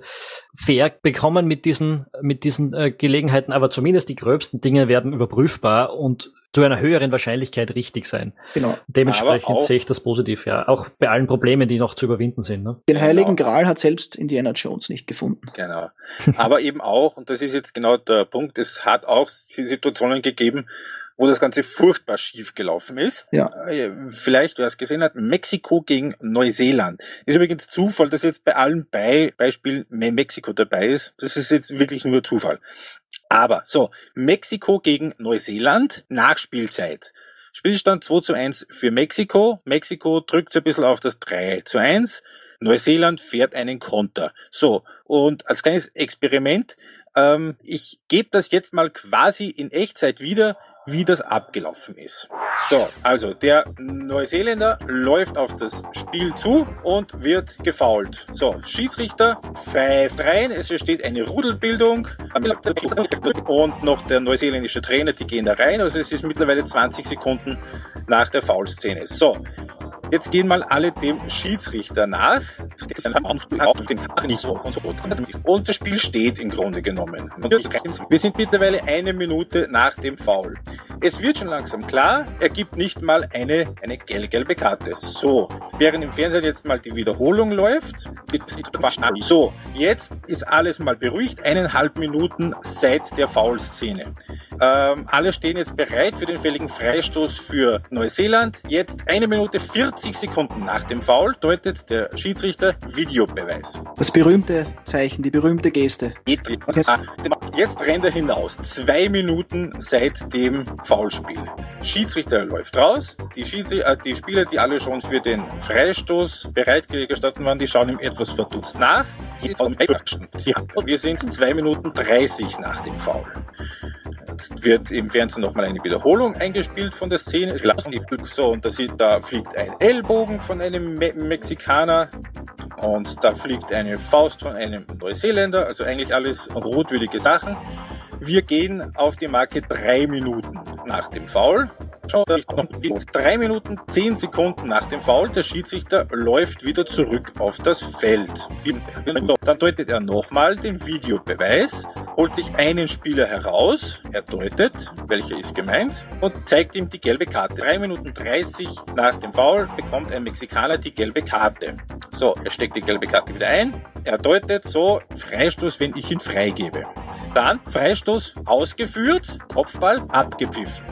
fair bekommen mit diesen, mit diesen äh, Gelegenheiten, aber zumindest die gröbsten Dinge werden überprüfbar und zu einer höheren Wahrscheinlichkeit richtig sein. Genau. Dementsprechend sehe ich das positiv, ja. Auch bei allen Problemen, die noch zu überwinden sind. Ne? Den Heiligen genau. Gral hat selbst Indiana Jones nicht gefunden. Genau. Aber eben auch, und das ist jetzt genau der Punkt, es hat auch Situationen gegeben, wo das Ganze furchtbar schief gelaufen ist. Ja. Äh, vielleicht, wer es gesehen hat, Mexiko gegen Neuseeland. Ist übrigens Zufall, dass jetzt bei allen Be Beispielen Mexiko dabei ist. Das ist jetzt wirklich nur Zufall. Aber so, Mexiko gegen Neuseeland, Nachspielzeit. Spielstand 2 zu 1 für Mexiko. Mexiko drückt so ein bisschen auf das 3 zu 1. Neuseeland fährt einen Konter. So, und als kleines Experiment, ähm, ich gebe das jetzt mal quasi in Echtzeit wieder, wie das abgelaufen ist. So, also der Neuseeländer läuft auf das Spiel zu und wird gefault. So, Schiedsrichter pfeift rein, es entsteht eine Rudelbildung und noch der neuseeländische Trainer, die gehen da rein. Also es ist mittlerweile 20 Sekunden nach der Foulszene. So, Jetzt gehen mal alle dem Schiedsrichter nach. Und das Spiel steht im Grunde genommen. Wir sind mittlerweile eine Minute nach dem Foul. Es wird schon langsam klar, er gibt nicht mal eine, eine gelbe Karte. So, während im Fernsehen jetzt mal die Wiederholung läuft. So, jetzt ist alles mal beruhigt. Eineinhalb Minuten seit der Foul-Szene. Ähm, alle stehen jetzt bereit für den fälligen Freistoß für Neuseeland. Jetzt eine Minute 40 20 Sekunden nach dem Foul deutet der Schiedsrichter Videobeweis. Das berühmte Zeichen, die berühmte Geste. Jetzt, jetzt rennt er hinaus. Zwei Minuten seit dem Foulspiel. Schiedsrichter läuft raus. Die, äh, die Spieler, die alle schon für den Freistoß bereitgestanden waren, die schauen ihm etwas verdutzt nach. Wir sind zwei Minuten 30 nach dem Foul. Jetzt wird im Fernsehen nochmal eine Wiederholung eingespielt von der Szene. So, und da, sieht, da fliegt ein Ellbogen von einem Me Mexikaner und da fliegt eine Faust von einem Neuseeländer. Also eigentlich alles rotwürdige Sachen. Wir gehen auf die Marke drei Minuten nach dem Foul. Drei Minuten, zehn Sekunden nach dem Foul, der Schiedsrichter läuft wieder zurück auf das Feld. Dann deutet er nochmal den Videobeweis, holt sich einen Spieler heraus, er deutet, welcher ist gemeint, und zeigt ihm die gelbe Karte. Drei Minuten 30 nach dem Foul bekommt ein Mexikaner die gelbe Karte. So, er steckt die gelbe Karte wieder ein, er deutet so Freistoß, wenn ich ihn freigebe. Dann Freistoß ausgeführt, Kopfball abgepfiffen.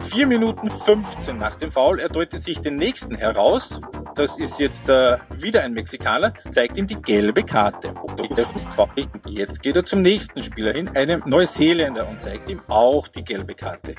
4 Minuten 15 nach dem Foul. Er deutet sich den nächsten heraus. Das ist jetzt äh, wieder ein Mexikaner. Zeigt ihm die gelbe Karte. Jetzt geht er zum nächsten Spieler hin, einem Neuseeländer, und zeigt ihm auch die gelbe Karte.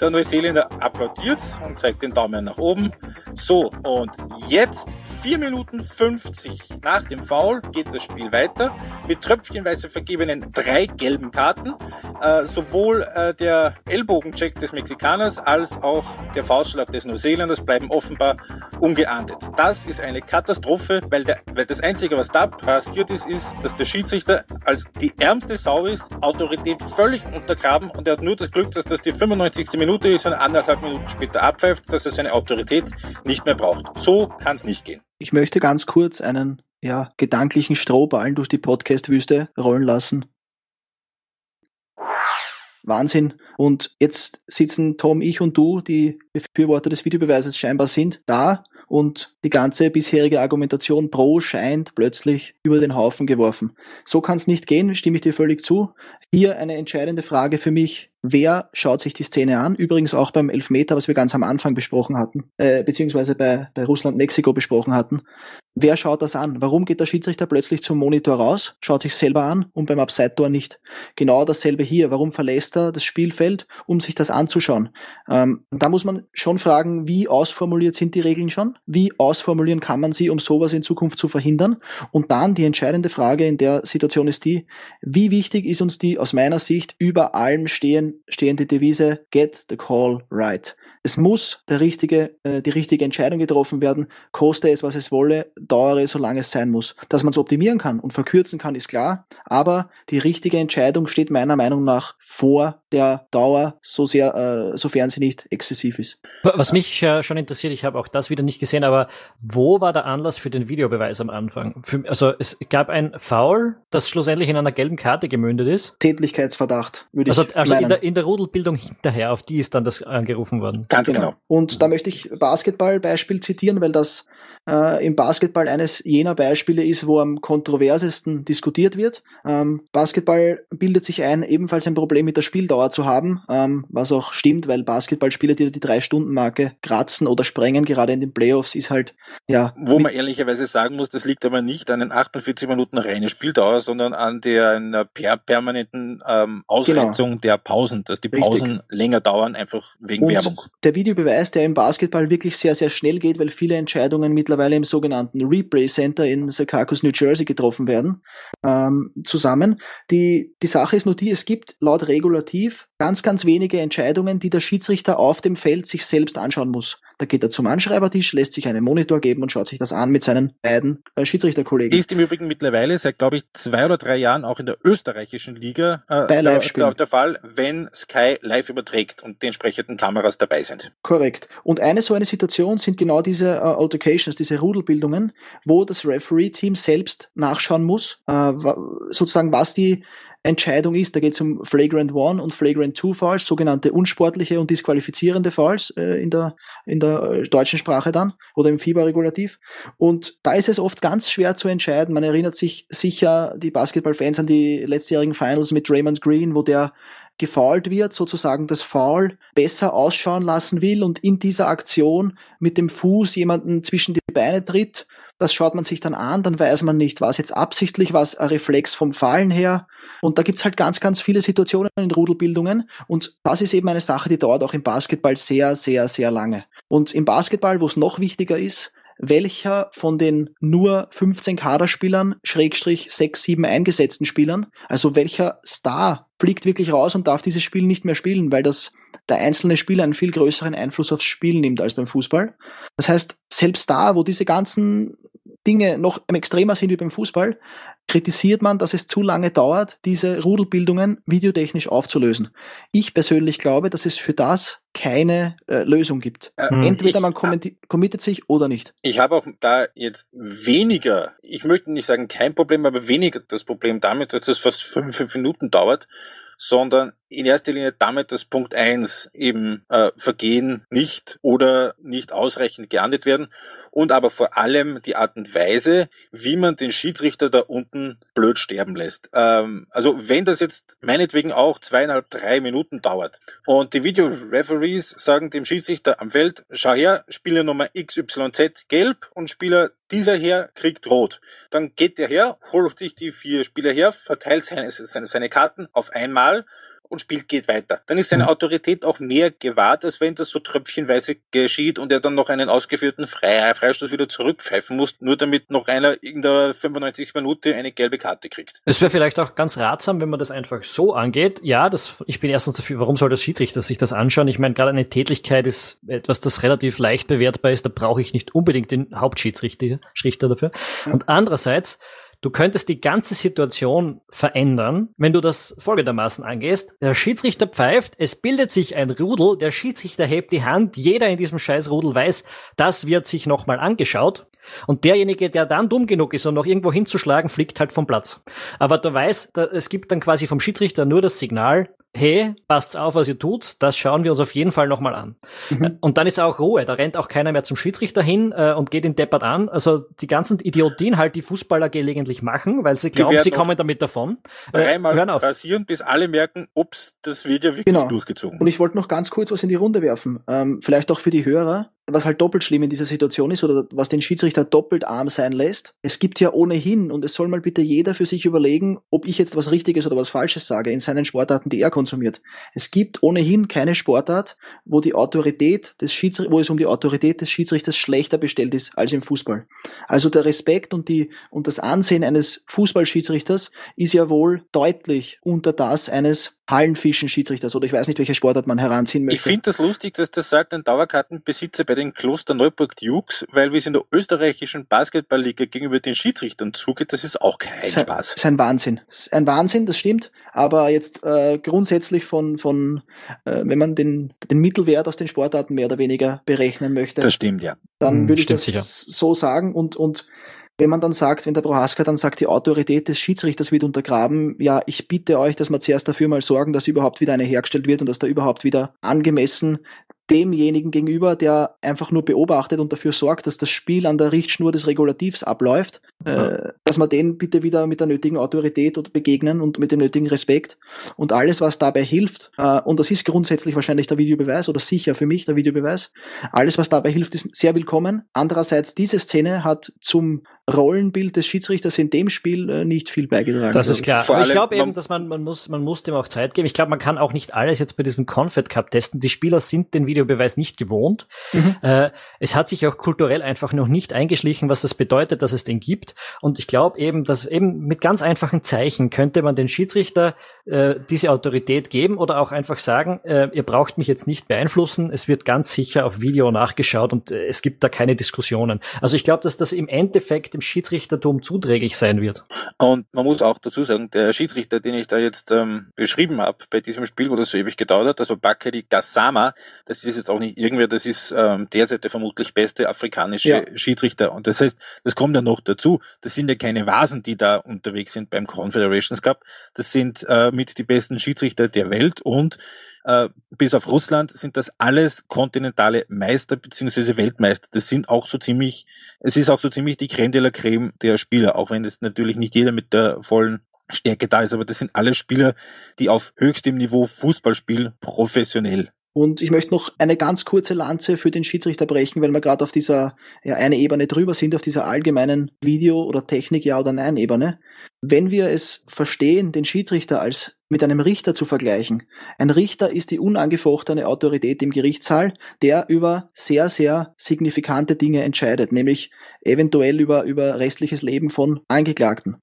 Der Neuseeländer applaudiert und zeigt den Daumen nach oben. So, und jetzt 4 Minuten 50 nach dem Foul geht das Spiel weiter mit tröpfchenweise vergebenen drei gelben Karten. Äh, sowohl äh, der Ellbogencheck des Mexikaners als auch der Faustschlag des Neuseeländers bleiben offenbar ungeahndet. Das ist eine Katastrophe, weil, der, weil das Einzige, was da passiert ist, ist, dass der Schiedsrichter als die ärmste Sau ist, Autorität völlig untergraben und er hat nur das Glück, dass das die 95. Minute ist und anderthalb Minuten später abpfeift, dass er seine Autorität nicht mehr braucht. So kann es nicht gehen. Ich möchte ganz kurz einen ja, gedanklichen Strohballen durch die Podcast-Wüste rollen lassen. Wahnsinn. Und jetzt sitzen Tom, ich und du, die Befürworter des Videobeweises scheinbar sind, da und die ganze bisherige Argumentation pro scheint plötzlich über den Haufen geworfen. So kann es nicht gehen, stimme ich dir völlig zu. Hier eine entscheidende Frage für mich. Wer schaut sich die Szene an? Übrigens auch beim Elfmeter, was wir ganz am Anfang besprochen hatten, äh, beziehungsweise bei, bei Russland-Mexiko besprochen hatten. Wer schaut das an? Warum geht der Schiedsrichter plötzlich zum Monitor raus, schaut sich selber an und beim Upside-Tor nicht? Genau dasselbe hier. Warum verlässt er das Spielfeld, um sich das anzuschauen? Ähm, da muss man schon fragen, wie ausformuliert sind die Regeln schon? Wie ausformulieren kann man sie, um sowas in Zukunft zu verhindern? Und dann die entscheidende Frage in der Situation ist die, wie wichtig ist uns die aus meiner Sicht über allem stehen, stehende Devise Get the Call Right. Es muss der richtige, äh, die richtige Entscheidung getroffen werden, koste es, was es wolle, dauere, solange es sein muss. Dass man es optimieren kann und verkürzen kann, ist klar, aber die richtige Entscheidung steht meiner Meinung nach vor der Dauer, so sehr, äh, sofern sie nicht exzessiv ist. Was mich äh, schon interessiert, ich habe auch das wieder nicht gesehen, aber wo war der Anlass für den Videobeweis am Anfang? Für, also es gab ein Foul, das schlussendlich in einer gelben Karte gemündet ist. Tätlichkeitsverdacht, würde also, ich Also in der, in der Rudelbildung hinterher, auf die ist dann das angerufen worden. Ganz genau. genau. Und da möchte ich Basketballbeispiel zitieren, weil das äh, im Basketball eines jener Beispiele ist, wo am kontroversesten diskutiert wird. Ähm, Basketball bildet sich ein, ebenfalls ein Problem mit der Spieldauer zu haben, ähm, was auch stimmt, weil Basketballspieler, die die Drei-Stunden-Marke kratzen oder sprengen, gerade in den Playoffs, ist halt, ja. Wo man ehrlicherweise sagen muss, das liegt aber nicht an den 48 Minuten reine Spieldauer, sondern an der per permanenten ähm, Ausgrenzung genau. der Pausen, dass die Pausen Richtig. länger dauern, einfach wegen Und Werbung. Der Videobeweis, der im Basketball wirklich sehr, sehr schnell geht, weil viele Entscheidungen mittlerweile mittlerweile im sogenannten Replay Center in Secaucus, New Jersey getroffen werden, ähm, zusammen. Die, die Sache ist nur die, es gibt laut Regulativ ganz, ganz wenige Entscheidungen, die der Schiedsrichter auf dem Feld sich selbst anschauen muss. Da geht er zum Anschreibertisch, lässt sich einen Monitor geben und schaut sich das an mit seinen beiden äh, Schiedsrichterkollegen. Ist im Übrigen mittlerweile seit, glaube ich, zwei oder drei Jahren auch in der österreichischen Liga äh, Bei der, der, der Fall, wenn Sky live überträgt und die entsprechenden Kameras dabei sind. Korrekt. Und eine so eine Situation sind genau diese äh, Altercations, diese Rudelbildungen, wo das Referee-Team selbst nachschauen muss, äh, sozusagen was die Entscheidung ist. Da geht es um Flagrant One und Flagrant Two Falls, sogenannte unsportliche und disqualifizierende Falls äh, in, der, in der äh, deutschen Sprache dann oder im FIBA-Regulativ. Und da ist es oft ganz schwer zu entscheiden. Man erinnert sich sicher die Basketballfans an die letztjährigen Finals mit Raymond Green, wo der gefault wird, sozusagen das Foul besser ausschauen lassen will und in dieser Aktion mit dem Fuß jemanden zwischen die Beine tritt. Das schaut man sich dann an, dann weiß man nicht, was jetzt absichtlich, was ein Reflex vom Fallen her und da gibt's halt ganz, ganz viele Situationen in Rudelbildungen. Und das ist eben eine Sache, die dauert auch im Basketball sehr, sehr, sehr lange. Und im Basketball, wo es noch wichtiger ist, welcher von den nur 15 Kaderspielern, Schrägstrich 6, 7 eingesetzten Spielern, also welcher Star fliegt wirklich raus und darf dieses Spiel nicht mehr spielen, weil das der einzelne Spieler einen viel größeren Einfluss aufs Spiel nimmt als beim Fußball. Das heißt, selbst da, wo diese ganzen Dinge noch extremer sind wie beim Fußball, kritisiert man, dass es zu lange dauert, diese Rudelbildungen videotechnisch aufzulösen. Ich persönlich glaube, dass es für das keine äh, Lösung gibt. Äh, Entweder ich, man committet sich oder nicht. Ich habe auch da jetzt weniger, ich möchte nicht sagen kein Problem, aber weniger das Problem damit, dass das fast fünf, fünf Minuten dauert, sondern in erster Linie damit, dass Punkt eins eben äh, Vergehen nicht oder nicht ausreichend geahndet werden und aber vor allem die Art und Weise, wie man den Schiedsrichter da unten blöd sterben lässt. Ähm, also wenn das jetzt meinetwegen auch zweieinhalb, drei Minuten dauert und die Video-Referees sagen dem Schiedsrichter am Feld, schau her, Spieler Nummer XYZ gelb und Spieler dieser her kriegt rot. Dann geht der her, holt sich die vier Spieler her, verteilt seine, seine, seine Karten auf einmal und spielt geht weiter. Dann ist seine mhm. Autorität auch mehr gewahrt, als wenn das so tröpfchenweise geschieht und er dann noch einen ausgeführten Fre Freistoß wieder zurückpfeifen muss, nur damit noch einer in der 95. Minute eine gelbe Karte kriegt. Es wäre vielleicht auch ganz ratsam, wenn man das einfach so angeht. Ja, das, ich bin erstens dafür, warum soll das Schiedsrichter sich das anschauen? Ich meine, gerade eine Tätigkeit ist etwas, das relativ leicht bewertbar ist, da brauche ich nicht unbedingt den Hauptschiedsrichter dafür. Und andererseits, Du könntest die ganze Situation verändern, wenn du das folgendermaßen angehst. Der Schiedsrichter pfeift, es bildet sich ein Rudel, der Schiedsrichter hebt die Hand, jeder in diesem Scheißrudel weiß, das wird sich nochmal angeschaut. Und derjenige, der dann dumm genug ist, um noch irgendwo hinzuschlagen, fliegt halt vom Platz. Aber du weißt, da, es gibt dann quasi vom Schiedsrichter nur das Signal, hey, passt auf, was ihr tut, das schauen wir uns auf jeden Fall nochmal an. Mhm. Und dann ist auch Ruhe, da rennt auch keiner mehr zum Schiedsrichter hin äh, und geht ihn deppert an. Also die ganzen Idiotien halt, die Fußballer gelegentlich machen, weil sie glauben, sie kommen damit davon. Äh, dreimal äh, rasieren, bis alle merken, ups, das wird ja wirklich genau. durchgezogen. Und ich wollte noch ganz kurz was in die Runde werfen. Ähm, vielleicht auch für die Hörer was halt doppelt schlimm in dieser Situation ist oder was den Schiedsrichter doppelt arm sein lässt. Es gibt ja ohnehin, und es soll mal bitte jeder für sich überlegen, ob ich jetzt was Richtiges oder was Falsches sage in seinen Sportarten, die er konsumiert. Es gibt ohnehin keine Sportart, wo die Autorität des Schiedsrichters, wo es um die Autorität des Schiedsrichters schlechter bestellt ist als im Fußball. Also der Respekt und die, und das Ansehen eines Fußballschiedsrichters ist ja wohl deutlich unter das eines Hallenfischen Schiedsrichters oder ich weiß nicht, welche Sportart man heranziehen möchte. Ich finde das lustig, dass das sagt ein Dauerkartenbesitzer bei den Kloster Neuburg Dukes, weil wie es in der österreichischen Basketballliga gegenüber den Schiedsrichtern zugeht, das ist auch kein sein, Spaß. Das ist ein Wahnsinn. ist ein Wahnsinn, das stimmt. Aber jetzt äh, grundsätzlich von, von äh, wenn man den, den Mittelwert aus den Sportarten mehr oder weniger berechnen möchte. Das stimmt, ja. Dann hm, würde ich das sicher. so sagen und, und wenn man dann sagt, wenn der Prohaska dann sagt, die Autorität des Schiedsrichters wird untergraben, ja, ich bitte euch, dass wir zuerst dafür mal sorgen, dass überhaupt wieder eine hergestellt wird und dass da überhaupt wieder angemessen demjenigen gegenüber, der einfach nur beobachtet und dafür sorgt, dass das Spiel an der Richtschnur des Regulativs abläuft, ja. äh, dass man den bitte wieder mit der nötigen Autorität begegnen und mit dem nötigen Respekt und alles, was dabei hilft, äh, und das ist grundsätzlich wahrscheinlich der Videobeweis oder sicher für mich der Videobeweis, alles, was dabei hilft, ist sehr willkommen. Andererseits, diese Szene hat zum Rollenbild des Schiedsrichters in dem Spiel äh, nicht viel beigetragen. Das ist klar. Aber ich glaube eben, dass man, man muss, man muss dem auch Zeit geben. Ich glaube, man kann auch nicht alles jetzt bei diesem Confed Cup testen. Die Spieler sind den Videobeweis nicht gewohnt. Mhm. Äh, es hat sich auch kulturell einfach noch nicht eingeschlichen, was das bedeutet, dass es den gibt. Und ich glaube eben, dass eben mit ganz einfachen Zeichen könnte man den Schiedsrichter äh, diese Autorität geben oder auch einfach sagen, äh, ihr braucht mich jetzt nicht beeinflussen. Es wird ganz sicher auf Video nachgeschaut und äh, es gibt da keine Diskussionen. Also ich glaube, dass das im Endeffekt dem Schiedsrichtertum zuträglich sein wird. Und man muss auch dazu sagen, der Schiedsrichter, den ich da jetzt ähm, beschrieben habe bei diesem Spiel, wo das so ewig gedauert hat, das war Bakary Gassama, das ist jetzt auch nicht irgendwer, das ist ähm, derzeit der vermutlich beste afrikanische ja. Schiedsrichter. Und das heißt, das kommt ja noch dazu, das sind ja keine Vasen, die da unterwegs sind beim Confederations Cup, das sind äh, mit die besten Schiedsrichter der Welt und äh, bis auf Russland sind das alles kontinentale Meister beziehungsweise Weltmeister. Das sind auch so ziemlich, es ist auch so ziemlich die Creme de la Creme der Spieler, auch wenn es natürlich nicht jeder mit der vollen Stärke da ist, aber das sind alle Spieler, die auf höchstem Niveau Fußball spielen, professionell. Und ich möchte noch eine ganz kurze Lanze für den Schiedsrichter brechen, weil wir gerade auf dieser ja, eine Ebene drüber sind, auf dieser allgemeinen Video- oder Technik-Ja- oder Nein-Ebene. Wenn wir es verstehen, den Schiedsrichter als mit einem Richter zu vergleichen. Ein Richter ist die unangefochtene Autorität im Gerichtssaal, der über sehr, sehr signifikante Dinge entscheidet, nämlich eventuell über, über restliches Leben von Angeklagten.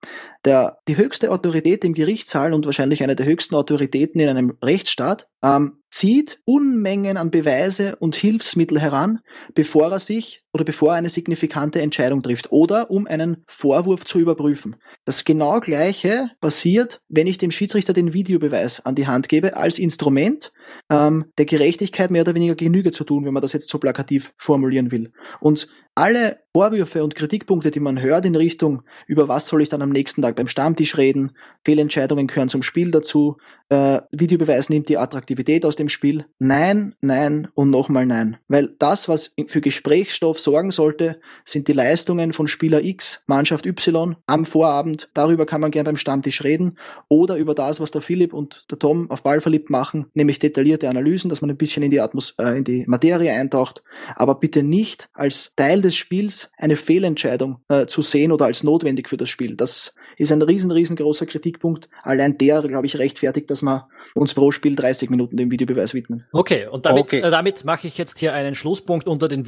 Der, die höchste Autorität im Gerichtssaal und wahrscheinlich eine der höchsten Autoritäten in einem Rechtsstaat ähm, zieht Unmengen an Beweise und Hilfsmittel heran, bevor er sich oder bevor er eine signifikante Entscheidung trifft oder um einen Vorwurf zu überprüfen. Das genau gleiche passiert, wenn ich dem Schiedsrichter den Videobeweis an die Hand gebe als Instrument ähm, der Gerechtigkeit mehr oder weniger Genüge zu tun, wenn man das jetzt so plakativ formulieren will. Und alle Vorwürfe und Kritikpunkte, die man hört in Richtung, über was soll ich dann am nächsten Tag beim Stammtisch reden, Fehlentscheidungen gehören zum Spiel dazu, äh, Videobeweis nimmt die Attraktivität aus dem Spiel. Nein, nein und nochmal nein. Weil das, was für Gesprächsstoff sorgen sollte, sind die Leistungen von Spieler X, Mannschaft Y am Vorabend. Darüber kann man gern beim Stammtisch reden. Oder über das, was der Philipp und der Tom auf Ball verliebt machen, nämlich detaillierte Analysen, dass man ein bisschen in die, Atmos äh, in die Materie eintaucht. Aber bitte nicht als Teil des Spiels eine Fehlentscheidung äh, zu sehen oder als notwendig für das Spiel. Das ist ein riesen, riesengroßer Kritikpunkt. Allein der, glaube ich, rechtfertigt, dass wir uns pro Spiel 30 Minuten dem Videobeweis widmen. Okay, und damit, okay. Äh, damit mache ich jetzt hier einen Schlusspunkt unter den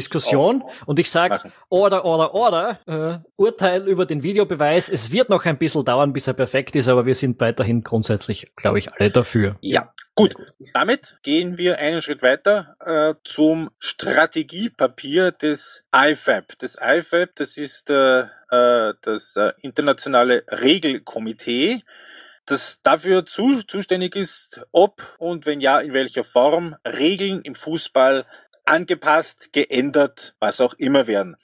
Videobeweis-Diskussion und ich sage, Order, Order, Order, äh, Urteil über den Videobeweis. Es wird noch ein bisschen dauern, bis er perfekt ist, aber wir sind weiterhin grundsätzlich, glaube ich, alle dafür. Ja, Gut, damit gehen wir einen Schritt weiter äh, zum Strategiepapier des IFAB. Das IFAB, das ist äh, äh, das äh, internationale Regelkomitee, das dafür zu, zuständig ist, ob und wenn ja, in welcher Form Regeln im Fußball angepasst, geändert, was auch immer werden.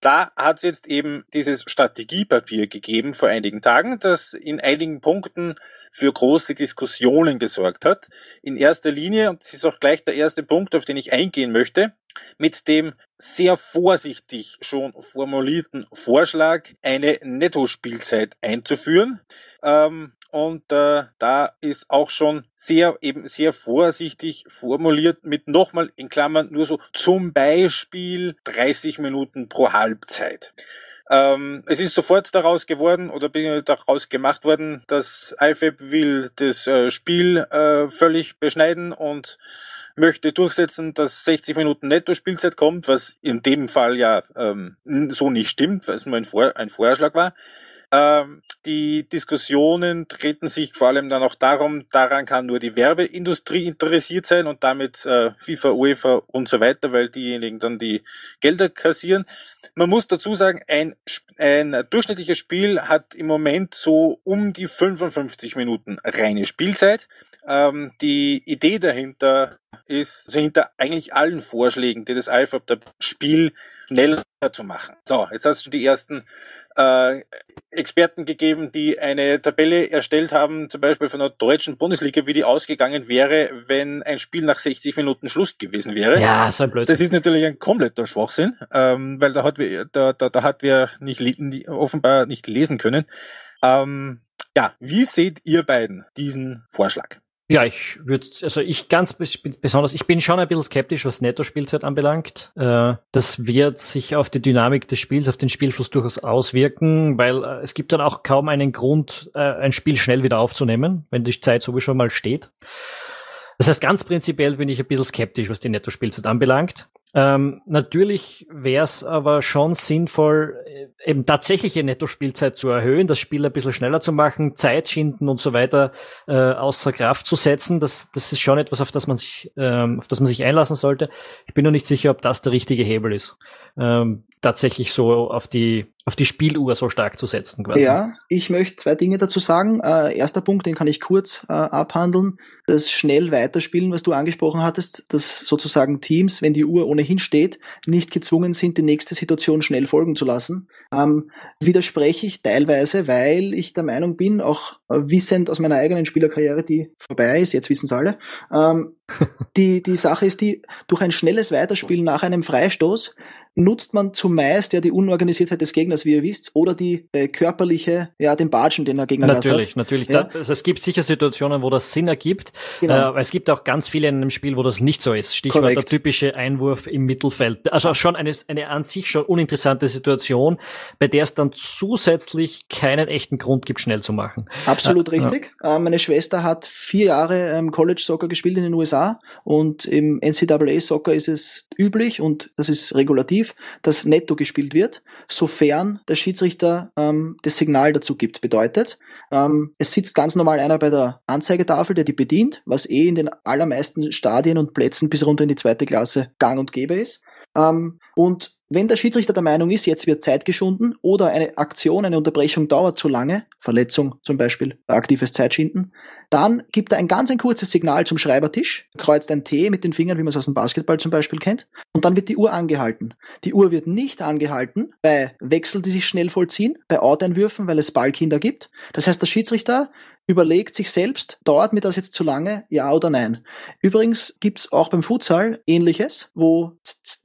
Da hat es jetzt eben dieses Strategiepapier gegeben vor einigen Tagen, das in einigen Punkten für große Diskussionen gesorgt hat. In erster Linie, und das ist auch gleich der erste Punkt, auf den ich eingehen möchte, mit dem sehr vorsichtig schon formulierten Vorschlag, eine Nettospielzeit einzuführen. Ähm, und äh, da ist auch schon sehr eben sehr vorsichtig formuliert mit nochmal in Klammern nur so zum Beispiel 30 Minuten pro Halbzeit. Ähm, es ist sofort daraus geworden oder daraus gemacht worden, dass IFAB will das äh, Spiel äh, völlig beschneiden und möchte durchsetzen, dass 60 Minuten Netto-Spielzeit kommt, was in dem Fall ja ähm, so nicht stimmt, weil es nur ein, Vor ein Vorschlag war. Ähm, die Diskussionen treten sich vor allem dann auch darum, daran kann nur die Werbeindustrie interessiert sein und damit äh, FIFA, UEFA und so weiter, weil diejenigen dann die Gelder kassieren. Man muss dazu sagen, ein, ein durchschnittliches Spiel hat im Moment so um die 55 Minuten reine Spielzeit. Ähm, die Idee dahinter ist, also hinter eigentlich allen Vorschlägen, die das IFAB das Spiel schneller zu machen. So, jetzt hast du die ersten äh, Experten gegeben, die eine Tabelle erstellt haben, zum Beispiel von der deutschen Bundesliga, wie die ausgegangen wäre, wenn ein Spiel nach 60 Minuten Schluss gewesen wäre. Ja, so ein Blödsinn. Das ist natürlich ein kompletter Schwachsinn, ähm, weil da hat wir, da, da, da hat wir nicht, offenbar nicht lesen können. Ähm, ja, wie seht ihr beiden diesen Vorschlag? Ja, ich würde, also ich ganz besonders, ich bin schon ein bisschen skeptisch, was Netto-Spielzeit anbelangt. Äh, das wird sich auf die Dynamik des Spiels, auf den Spielfluss durchaus auswirken, weil äh, es gibt dann auch kaum einen Grund, äh, ein Spiel schnell wieder aufzunehmen, wenn die Zeit sowieso mal steht. Das heißt, ganz prinzipiell bin ich ein bisschen skeptisch, was die Netto-Spielzeit anbelangt. Ähm, natürlich wäre es aber schon sinnvoll, äh, eben tatsächliche Nettospielzeit zu erhöhen, das Spiel ein bisschen schneller zu machen, Zeit schinden und so weiter äh, außer Kraft zu setzen. Das, das ist schon etwas, auf das man sich, ähm, auf das man sich einlassen sollte. Ich bin nur nicht sicher, ob das der richtige Hebel ist. Ähm, tatsächlich so auf die auf die Spieluhr so stark zu setzen. Quasi. Ja, ich möchte zwei Dinge dazu sagen. Äh, erster Punkt, den kann ich kurz äh, abhandeln. Das schnell weiterspielen, was du angesprochen hattest, dass sozusagen Teams, wenn die Uhr ohnehin steht, nicht gezwungen sind, die nächste Situation schnell folgen zu lassen. Ähm, widerspreche ich teilweise, weil ich der Meinung bin, auch äh, wissend aus meiner eigenen Spielerkarriere, die vorbei ist, jetzt wissen es alle, ähm, die, die Sache ist die, durch ein schnelles Weiterspielen nach einem Freistoß nutzt man zumeist ja die Unorganisiertheit des Gegners, wie ihr wisst, oder die äh, körperliche, ja, den Batschen, den der Gegner natürlich, hat. Natürlich, natürlich. Ja. also es gibt sicher Situationen, wo das Sinn ergibt. Genau. Äh, es gibt auch ganz viele in einem Spiel, wo das nicht so ist. Stichwort Korrekt. der typische Einwurf im Mittelfeld. Also schon eine, eine an sich schon uninteressante Situation, bei der es dann zusätzlich keinen echten Grund gibt, schnell zu machen. Absolut ja, richtig. Ja. Äh, meine Schwester hat vier Jahre ähm, College Soccer gespielt in den USA und im NCAA Soccer ist es üblich und das ist regulativ dass netto gespielt wird, sofern der Schiedsrichter ähm, das Signal dazu gibt. Bedeutet, ähm, es sitzt ganz normal einer bei der Anzeigetafel, der die bedient, was eh in den allermeisten Stadien und Plätzen bis runter in die zweite Klasse gang und gäbe ist. Ähm, und wenn der Schiedsrichter der Meinung ist, jetzt wird Zeit geschunden oder eine Aktion, eine Unterbrechung dauert zu lange, Verletzung zum Beispiel, aktives Zeitschinden, dann gibt er ein ganz ein kurzes Signal zum Schreibertisch, kreuzt ein T mit den Fingern, wie man es aus dem Basketball zum Beispiel kennt, und dann wird die Uhr angehalten. Die Uhr wird nicht angehalten bei Wechsel, die sich schnell vollziehen, bei Outeinwürfen, weil es Ballkinder gibt. Das heißt, der Schiedsrichter überlegt sich selbst, dauert mir das jetzt zu lange, ja oder nein. Übrigens gibt's auch beim Futsal ähnliches, wo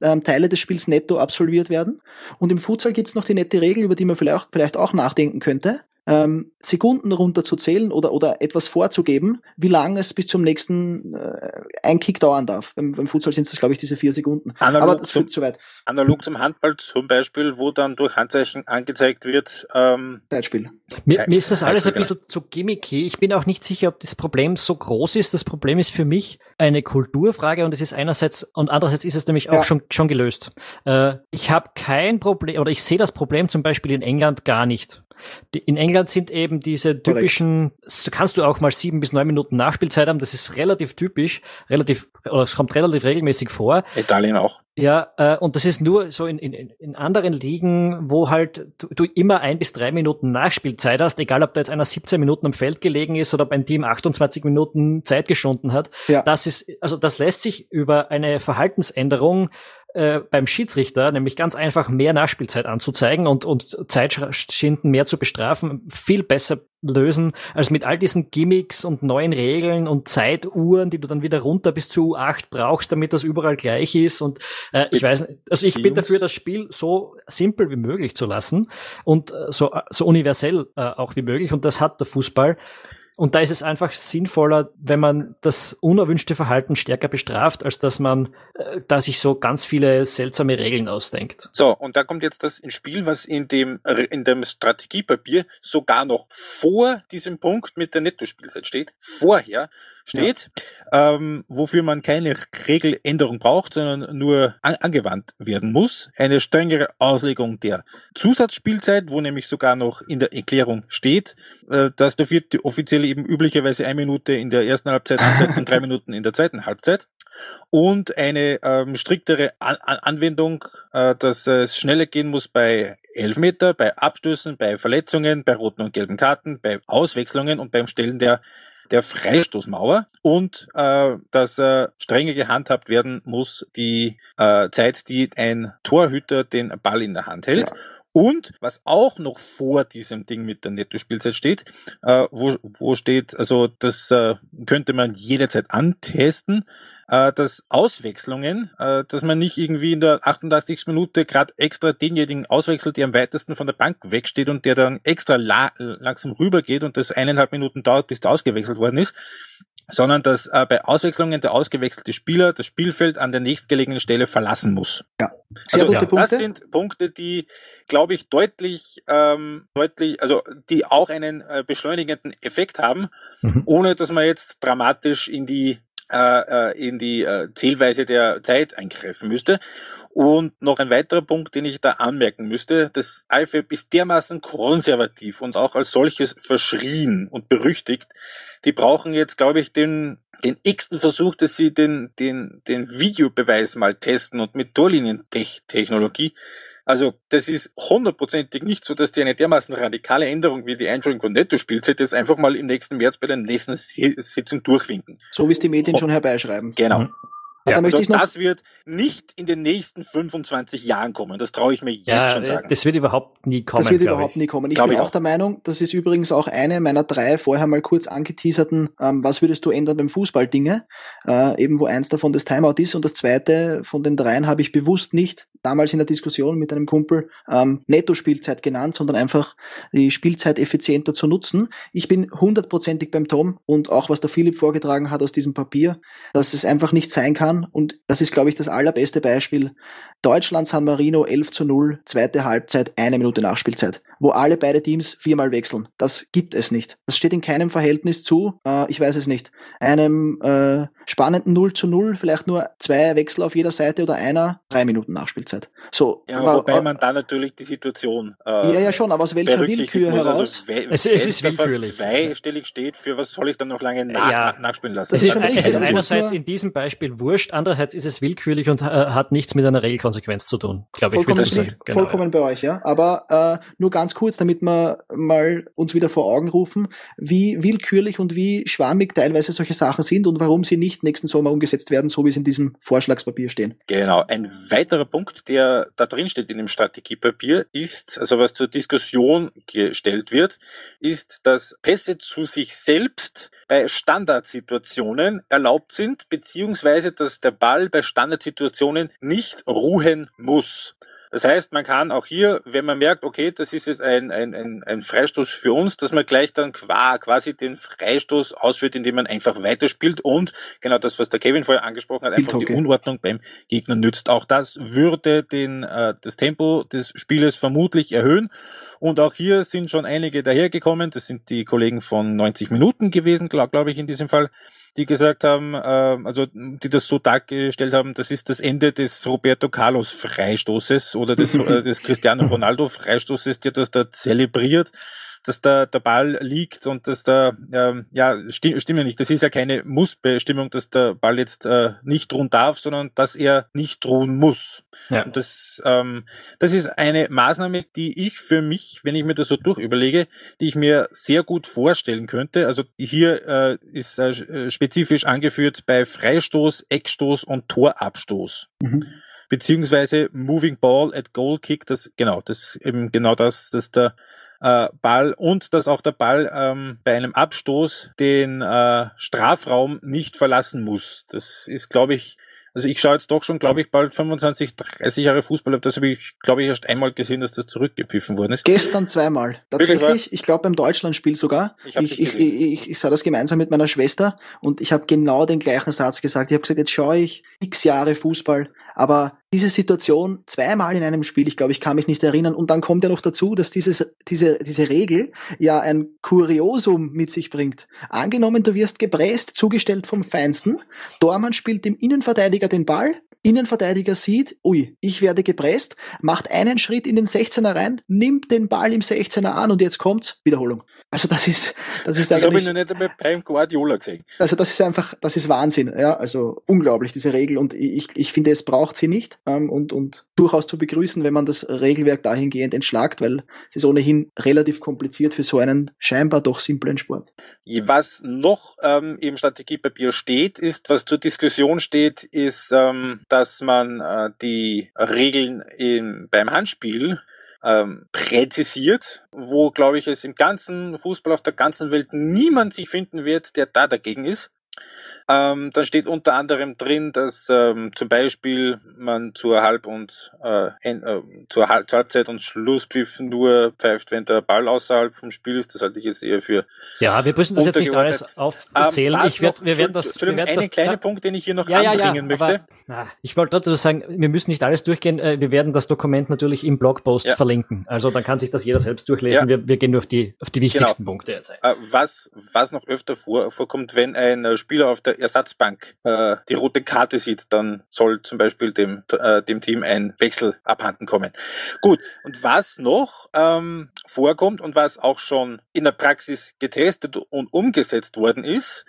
ähm, Teile des Spiels netto absolviert werden. Und im Futsal gibt's noch die nette Regel, über die man vielleicht, vielleicht auch nachdenken könnte ähm, Sekunden runterzuzählen oder, oder etwas vorzugeben, wie lange es bis zum nächsten äh, ein Kick dauern darf. Beim, beim Futsal sind es, glaube ich, diese vier Sekunden. Analog Aber das führt zu weit. Analog zum Handball zum Beispiel, wo dann durch Handzeichen angezeigt wird. Ähm, Zeitspiel. Mir, mir ist das alles ein bisschen zu gimmicky. Ich bin auch nicht sicher, ob das Problem so groß ist. Das Problem ist für mich eine Kulturfrage und es ist einerseits und andererseits ist es nämlich auch ja. schon, schon gelöst. Äh, ich habe kein Problem oder ich sehe das Problem zum Beispiel in England gar nicht. Die, in England sind eben diese typischen, so kannst du auch mal sieben bis neun Minuten Nachspielzeit haben, das ist relativ typisch, relativ, oder es kommt relativ regelmäßig vor. Italien auch. Ja, äh, und das ist nur so in, in, in anderen Ligen, wo halt du, du immer ein bis drei Minuten Nachspielzeit hast, egal ob da jetzt einer 17 Minuten am Feld gelegen ist oder ob ein Team 28 Minuten Zeit geschunden hat. Ja. Das ist, also das lässt sich über eine Verhaltensänderung äh, beim Schiedsrichter, nämlich ganz einfach mehr Nachspielzeit anzuzeigen und, und Zeitschinden mehr zu bestrafen, viel besser lösen, als mit all diesen Gimmicks und neuen Regeln und Zeituhren, die du dann wieder runter bis zu U8 brauchst, damit das überall gleich ist. Und äh, ich weiß, also ich bin dafür, das Spiel so simpel wie möglich zu lassen und äh, so, so universell äh, auch wie möglich. Und das hat der Fußball. Und da ist es einfach sinnvoller, wenn man das unerwünschte Verhalten stärker bestraft, als dass man äh, da sich so ganz viele seltsame Regeln ausdenkt. So, und da kommt jetzt das ins Spiel, was in dem, in dem Strategiepapier sogar noch vor diesem Punkt mit der Nettospielzeit steht. Vorher steht, ja. ähm, wofür man keine Regeländerung braucht, sondern nur an angewandt werden muss. Eine strengere Auslegung der Zusatzspielzeit, wo nämlich sogar noch in der Erklärung steht, äh, dass der vierte offizielle eben üblicherweise eine Minute in der ersten Halbzeit und drei Minuten in der zweiten Halbzeit. Und eine ähm, striktere An Anwendung, äh, dass es schneller gehen muss bei Elfmeter, bei Abstößen, bei Verletzungen, bei roten und gelben Karten, bei Auswechslungen und beim Stellen der der Freistoßmauer und äh, dass äh, strenger gehandhabt werden muss die äh, Zeit, die ein Torhüter den Ball in der Hand hält. Ja. Und was auch noch vor diesem Ding mit der Netto-Spielzeit steht, äh, wo, wo steht, also das äh, könnte man jederzeit antesten, äh, dass Auswechslungen, äh, dass man nicht irgendwie in der 88. Minute gerade extra denjenigen auswechselt, der am weitesten von der Bank wegsteht und der dann extra la langsam rübergeht und das eineinhalb Minuten dauert, bis der ausgewechselt worden ist, sondern dass äh, bei Auswechslungen der ausgewechselte Spieler das Spielfeld an der nächstgelegenen Stelle verlassen muss. Ja, sehr also, gute ja, Punkte. Das sind Punkte, die, glaube ich, deutlich, ähm, deutlich, also die auch einen äh, beschleunigenden Effekt haben, mhm. ohne dass man jetzt dramatisch in die in die äh, Zählweise der Zeit eingreifen müsste. Und noch ein weiterer Punkt, den ich da anmerken müsste, das IFAB ist dermaßen konservativ und auch als solches verschrien und berüchtigt. Die brauchen jetzt, glaube ich, den, den x-ten Versuch, dass sie den, den, den Videobeweis mal testen und mit Torlinientechnologie also das ist hundertprozentig nicht so, dass die eine dermaßen radikale Änderung wie die Einführung von Netto-Spielzeit jetzt einfach mal im nächsten März bei der nächsten Sitzung durchwinken. So wie es die Medien schon herbeischreiben. Genau. Mhm. Ja, da möchte also ich noch das wird nicht in den nächsten 25 Jahren kommen. Das traue ich mir jetzt ja, schon sagen. Das wird überhaupt nie kommen. Das wird überhaupt ich. nie kommen. Ich glaub bin ich auch, der Meinung, das ist übrigens auch eine meiner drei vorher mal kurz angeteaserten, ähm, was würdest du ändern beim Fußball Dinge, äh, eben wo eins davon das Timeout ist und das zweite von den dreien habe ich bewusst nicht damals in der Diskussion mit einem Kumpel ähm, Netto-Spielzeit genannt, sondern einfach die Spielzeit effizienter zu nutzen. Ich bin hundertprozentig beim Tom und auch was der Philipp vorgetragen hat aus diesem Papier, dass es einfach nicht sein kann und das ist, glaube ich, das allerbeste Beispiel. Deutschland San Marino 11 zu 0, zweite Halbzeit, eine Minute Nachspielzeit wo alle beide Teams viermal wechseln. Das gibt es nicht. Das steht in keinem Verhältnis zu, äh, ich weiß es nicht, einem äh, spannenden 0 zu 0, vielleicht nur zwei Wechsel auf jeder Seite oder einer, drei Minuten Nachspielzeit. So, ja, aber, wobei man da natürlich die Situation äh, Ja, ja, schon, aber aus welcher Willkür muss, heraus? Also, es, es ist willkürlich. zweistellig steht, für was soll ich dann noch lange nach, ja, nachspielen lassen? Das ist schon richtig. Also einerseits in diesem Beispiel wurscht. Andererseits ist es willkürlich und äh, hat nichts mit einer Regelkonsequenz zu tun, glaube ich. Vollkommen, ich sagen. Genau, vollkommen ja. bei euch, ja. Aber äh, nur ganz kurz, damit wir mal uns wieder vor Augen rufen, wie willkürlich und wie schwammig teilweise solche Sachen sind und warum sie nicht nächsten Sommer umgesetzt werden, so wie es in diesem Vorschlagspapier stehen. Genau. Ein weiterer Punkt, der da drin steht in dem Strategiepapier, ist, also was zur Diskussion gestellt wird, ist, dass Pässe zu sich selbst bei Standardsituationen erlaubt sind, beziehungsweise dass der Ball bei Standardsituationen nicht ruhen muss. Das heißt, man kann auch hier, wenn man merkt, okay, das ist jetzt ein, ein, ein, ein Freistoß für uns, dass man gleich dann quasi den Freistoß ausführt, indem man einfach weiterspielt und genau das, was der Kevin vorher angesprochen hat, einfach die Unordnung beim Gegner nützt. Auch das würde den, äh, das Tempo des Spieles vermutlich erhöhen. Und auch hier sind schon einige dahergekommen. Das sind die Kollegen von 90 Minuten gewesen, glaube glaub ich, in diesem Fall die gesagt haben, äh, also die das so dargestellt haben, das ist das Ende des Roberto Carlos Freistoßes oder des, äh, des Cristiano Ronaldo Freistoßes, der das da zelebriert dass da der Ball liegt und dass da, ähm, ja, stimmt, stimmt ja nicht. Das ist ja keine Mussbestimmung, dass der Ball jetzt äh, nicht ruhen darf, sondern dass er nicht ruhen muss. Ja. Und das, ähm, das ist eine Maßnahme, die ich für mich, wenn ich mir das so durchüberlege, die ich mir sehr gut vorstellen könnte. Also hier äh, ist äh, spezifisch angeführt bei Freistoß, Eckstoß und Torabstoß. Mhm beziehungsweise Moving Ball at Goal Kick, das genau, das eben genau das, dass der äh, Ball und dass auch der Ball ähm, bei einem Abstoß den äh, Strafraum nicht verlassen muss. Das ist, glaube ich, also ich schaue jetzt doch schon, glaube ich, bald 25, 30 Jahre Fußball. Das habe ich, glaube ich, erst einmal gesehen, dass das zurückgepfiffen worden ist. Gestern zweimal. Tatsächlich, ich glaube beim Deutschlandspiel sogar. Ich, ich, ich, ich, ich, sah das gemeinsam mit meiner Schwester und ich habe genau den gleichen Satz gesagt. Ich habe gesagt, jetzt schaue ich x Jahre Fußball, aber diese Situation zweimal in einem Spiel, ich glaube, ich kann mich nicht erinnern. Und dann kommt ja noch dazu, dass dieses, diese, diese Regel ja ein Kuriosum mit sich bringt. Angenommen, du wirst gepresst, zugestellt vom Feinsten. Dormann spielt dem Innenverteidiger den Ball, Innenverteidiger sieht, ui, ich werde gepresst, macht einen Schritt in den 16er rein, nimmt den Ball im 16er an und jetzt kommt's, Wiederholung. Also das ist, das ist Das habe ich noch nicht einmal beim Guardiola gesehen. Also das ist einfach, das ist Wahnsinn, ja, also unglaublich, diese Regel und ich, ich finde, es braucht sie nicht ähm, und, und durchaus zu begrüßen, wenn man das Regelwerk dahingehend entschlagt, weil es ist ohnehin relativ kompliziert für so einen scheinbar doch simplen Sport. Was noch ähm, im Strategiepapier steht, ist, was zur Diskussion steht, ist, ähm, dass man äh, die Regeln in, beim Handspiel ähm, präzisiert, wo, glaube ich, es im ganzen Fußball auf der ganzen Welt niemand sich finden wird, der da dagegen ist. Ähm, dann steht unter anderem drin, dass ähm, zum Beispiel man zur Halb- und äh, äh, zur, Halb zur Halbzeit und Schlusspfiff nur pfeift, wenn der Ball außerhalb vom Spiel ist. Das halte ich jetzt eher für. Ja, wir müssen das jetzt nicht alles aufzählen. Ähm, ich werd, wir werden das. Wir werden einen kleinen ja, Punkt, den ich hier noch ja, anbringen ja, möchte. Aber, ich wollte dazu sagen, wir müssen nicht alles durchgehen. Äh, wir werden das Dokument natürlich im Blogpost verlinken. Also dann kann sich das jeder selbst durchlesen. Wir, wir, gehen nur auf die, auf die wichtigsten genau. Punkte jetzt ein. Äh, was, was noch öfter vor, vorkommt, wenn ein Spieler auf der Ersatzbank äh, die rote Karte sieht, dann soll zum Beispiel dem, äh, dem Team ein Wechsel abhanden kommen. Gut, und was noch ähm, vorkommt und was auch schon in der Praxis getestet und umgesetzt worden ist,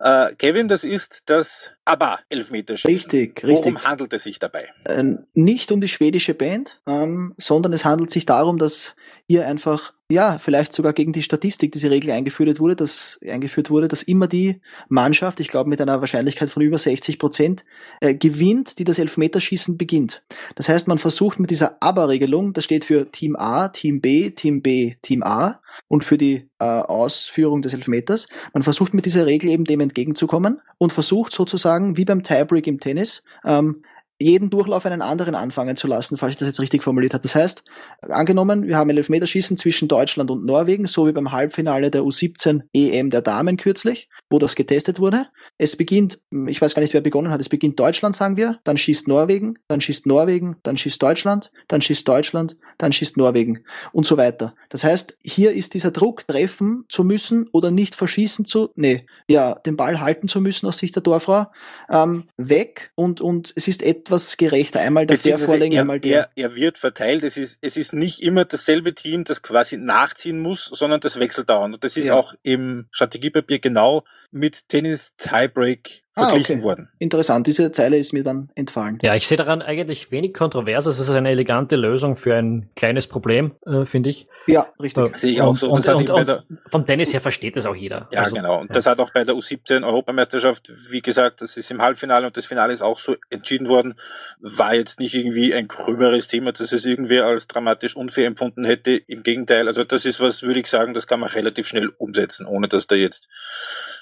äh, Kevin, das ist das ABBA-Elfmeterschießen. Richtig, richtig. Worum handelt es sich dabei? Äh, nicht um die schwedische Band, ähm, sondern es handelt sich darum, dass hier einfach, ja, vielleicht sogar gegen die Statistik diese Regel eingeführt wurde, dass eingeführt wurde, dass immer die Mannschaft, ich glaube mit einer Wahrscheinlichkeit von über 60 Prozent, äh, gewinnt, die das Elfmeterschießen beginnt. Das heißt, man versucht mit dieser Aber-Regelung, das steht für Team A, Team B, Team B, Team A, und für die äh, Ausführung des Elfmeters. Man versucht mit dieser Regel eben dem entgegenzukommen und versucht sozusagen, wie beim Tiebreak im Tennis, ähm, jeden Durchlauf einen anderen anfangen zu lassen, falls ich das jetzt richtig formuliert habe. Das heißt, angenommen, wir haben Elfmeterschießen zwischen Deutschland und Norwegen, so wie beim Halbfinale der U17 EM der Damen kürzlich, wo das getestet wurde. Es beginnt, ich weiß gar nicht, wer begonnen hat, es beginnt Deutschland, sagen wir, dann schießt Norwegen, dann schießt Norwegen, dann schießt Deutschland, dann schießt Deutschland, dann schießt Norwegen und so weiter. Das heißt, hier ist dieser Druck, treffen zu müssen oder nicht verschießen zu, nee, ja, den Ball halten zu müssen aus Sicht der Torfrau, ähm, weg und, und es ist etwas, etwas gerechter. Einmal der der vorlegen, einmal der. Er, er wird verteilt. Es ist, es ist nicht immer dasselbe Team, das quasi nachziehen muss, sondern das wechselt dauernd. Und das ist ja. auch im Strategiepapier genau mit Tennis Tiebreak verglichen ah, okay. worden. Interessant, diese Zeile ist mir dann entfallen. Ja, ich sehe daran eigentlich wenig kontrovers. Es ist eine elegante Lösung für ein kleines Problem, äh, finde ich. Ja, richtig. Äh, sehe ich auch so. Und, und, und, und von Dennis her versteht das auch jeder. Ja, also, genau. Und ja. das hat auch bei der U17 Europameisterschaft, wie gesagt, das ist im Halbfinale und das Finale ist auch so entschieden worden, war jetzt nicht irgendwie ein gröberes Thema, dass es irgendwer als dramatisch unfair empfunden hätte. Im Gegenteil, also das ist was, würde ich sagen, das kann man relativ schnell umsetzen, ohne dass da jetzt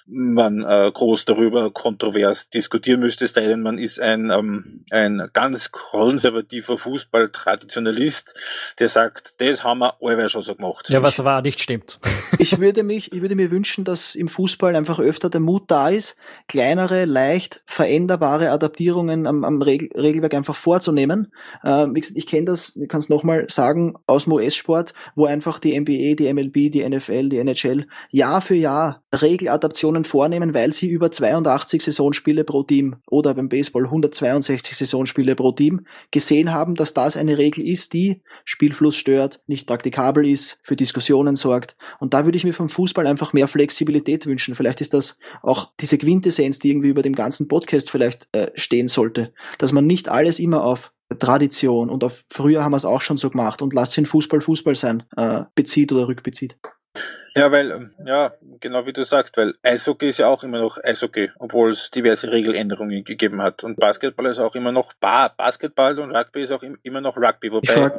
man äh, groß darüber kontrovers diskutieren müsste, es sei denn, man ist ein, ähm, ein ganz konservativer Fußballtraditionalist, der sagt, das haben wir alle schon so gemacht. Ja, was aber nicht stimmt. Ich würde mich, ich würde mir wünschen, dass im Fußball einfach öfter der Mut da ist, kleinere, leicht veränderbare Adaptierungen am, am Regel, Regelwerk einfach vorzunehmen. Äh, wie gesagt, ich kenne das, ich kann es nochmal sagen, aus dem US-Sport, wo einfach die NBA, die MLB, die NFL, die NHL Jahr für Jahr Regeladaptionen vornehmen, weil sie über 82 Saisonspiele pro Team oder beim Baseball 162 Saisonspiele pro Team gesehen haben, dass das eine Regel ist, die Spielfluss stört, nicht praktikabel ist, für Diskussionen sorgt. Und da würde ich mir vom Fußball einfach mehr Flexibilität wünschen. Vielleicht ist das auch diese Quintessenz, die irgendwie über dem ganzen Podcast vielleicht äh, stehen sollte, dass man nicht alles immer auf Tradition und auf früher haben wir es auch schon so gemacht und lasst den Fußball Fußball sein, äh, bezieht oder rückbezieht. Ja, weil, ähm, ja, genau wie du sagst, weil Eishockey ist ja auch immer noch Eishockey, obwohl es diverse Regeländerungen gegeben hat. Und Basketball ist auch immer noch Basketball und Rugby ist auch immer noch Rugby, wobei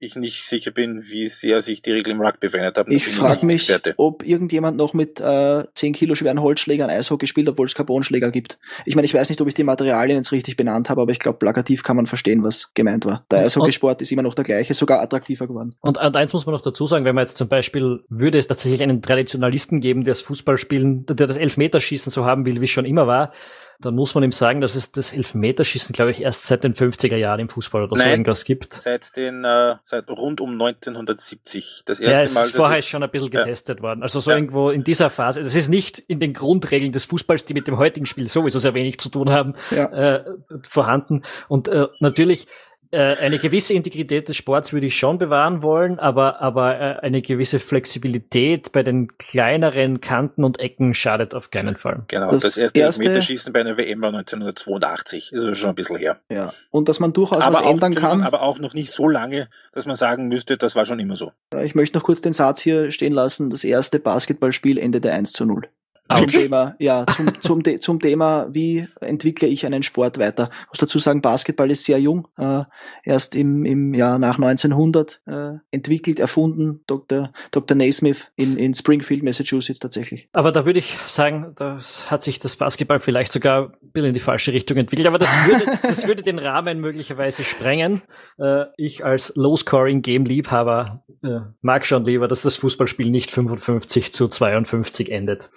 ich nicht sicher bin, wie sehr sich die Regeln im Rugby verändert haben. Ich frage mich, ob irgendjemand noch mit äh, 10 Kilo schweren Holzschlägern Eishockey spielt, obwohl es Carbonschläger gibt. Ich meine, ich weiß nicht, ob ich die Materialien jetzt richtig benannt habe, aber ich glaube, plakativ kann man verstehen, was gemeint war. Der Eishockeysport ist immer noch der gleiche, sogar attraktiver geworden. Und, und eins muss man noch dazu sagen, wenn man jetzt zum Beispiel, würde es tatsächlich einen Traditionalisten geben, der das Fußballspielen, der das Elfmeterschießen so haben will, wie es schon immer war, dann muss man ihm sagen, dass es das Elfmeterschießen, glaube ich, erst seit den 50er Jahren im Fußball oder Nein, so irgendwas gibt. Seit den, äh, seit rund um 1970. Das erste ja, es Mal. Ist vorher ist schon ein bisschen getestet ja. worden. Also so ja. irgendwo in dieser Phase. Das ist nicht in den Grundregeln des Fußballs, die mit dem heutigen Spiel sowieso sehr wenig zu tun haben, ja. äh, vorhanden. Und äh, natürlich äh, eine gewisse Integrität des Sports würde ich schon bewahren wollen, aber, aber äh, eine gewisse Flexibilität bei den kleineren Kanten und Ecken schadet auf keinen Fall. Genau, das, das erste, erste Elfmeterschießen bei einer WM war 1982, ist also schon ein bisschen her. Ja, und dass man durchaus aber was auch, ändern kann. Aber auch noch nicht so lange, dass man sagen müsste, das war schon immer so. Ich möchte noch kurz den Satz hier stehen lassen, das erste Basketballspiel endete 1 zu 0. Zum Thema, ja, zum, zum, zum Thema, wie entwickle ich einen Sport weiter. Ich muss dazu sagen, Basketball ist sehr jung, äh, erst im, im Jahr nach 1900 äh, entwickelt, erfunden, Dr. Dr. Naismith in, in Springfield, Massachusetts tatsächlich. Aber da würde ich sagen, das hat sich das Basketball vielleicht sogar ein bisschen in die falsche Richtung entwickelt, aber das würde, das würde den Rahmen möglicherweise sprengen. Äh, ich als Low-Scoring-Game-Liebhaber äh, mag schon lieber, dass das Fußballspiel nicht 55 zu 52 endet.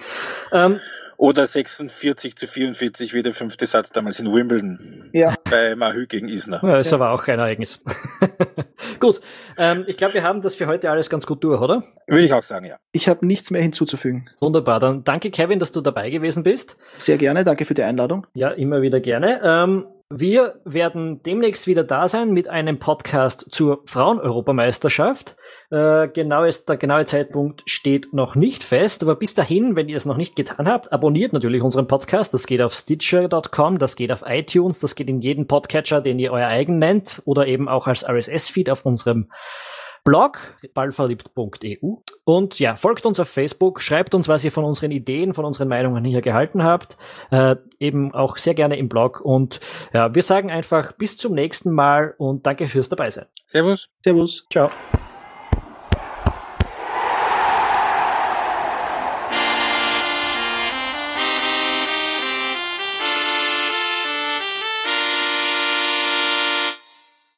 Ähm, oder 46 zu 44 wie der fünfte Satz damals in Wimbledon. Ja. Bei Mahü gegen Isner. Ja, ist aber auch kein Ereignis. gut. Ähm, ich glaube, wir haben das für heute alles ganz gut durch, oder? Würde ich auch sagen, ja. Ich habe nichts mehr hinzuzufügen. Wunderbar. Dann danke, Kevin, dass du dabei gewesen bist. Sehr gerne. Danke für die Einladung. Ja, immer wieder gerne. Ähm, wir werden demnächst wieder da sein mit einem Podcast zur Frauen-Europameisterschaft. Äh, genau ist, der genaue Zeitpunkt steht noch nicht fest, aber bis dahin, wenn ihr es noch nicht getan habt, abonniert natürlich unseren Podcast. Das geht auf Stitcher.com, das geht auf iTunes, das geht in jeden Podcatcher, den ihr euer eigen nennt oder eben auch als RSS-Feed auf unserem Blog ballverliebt.eu und ja, folgt uns auf Facebook, schreibt uns, was ihr von unseren Ideen, von unseren Meinungen hier gehalten habt, äh, eben auch sehr gerne im Blog und ja, wir sagen einfach bis zum nächsten Mal und danke fürs dabei sein. Servus. Servus. Ciao.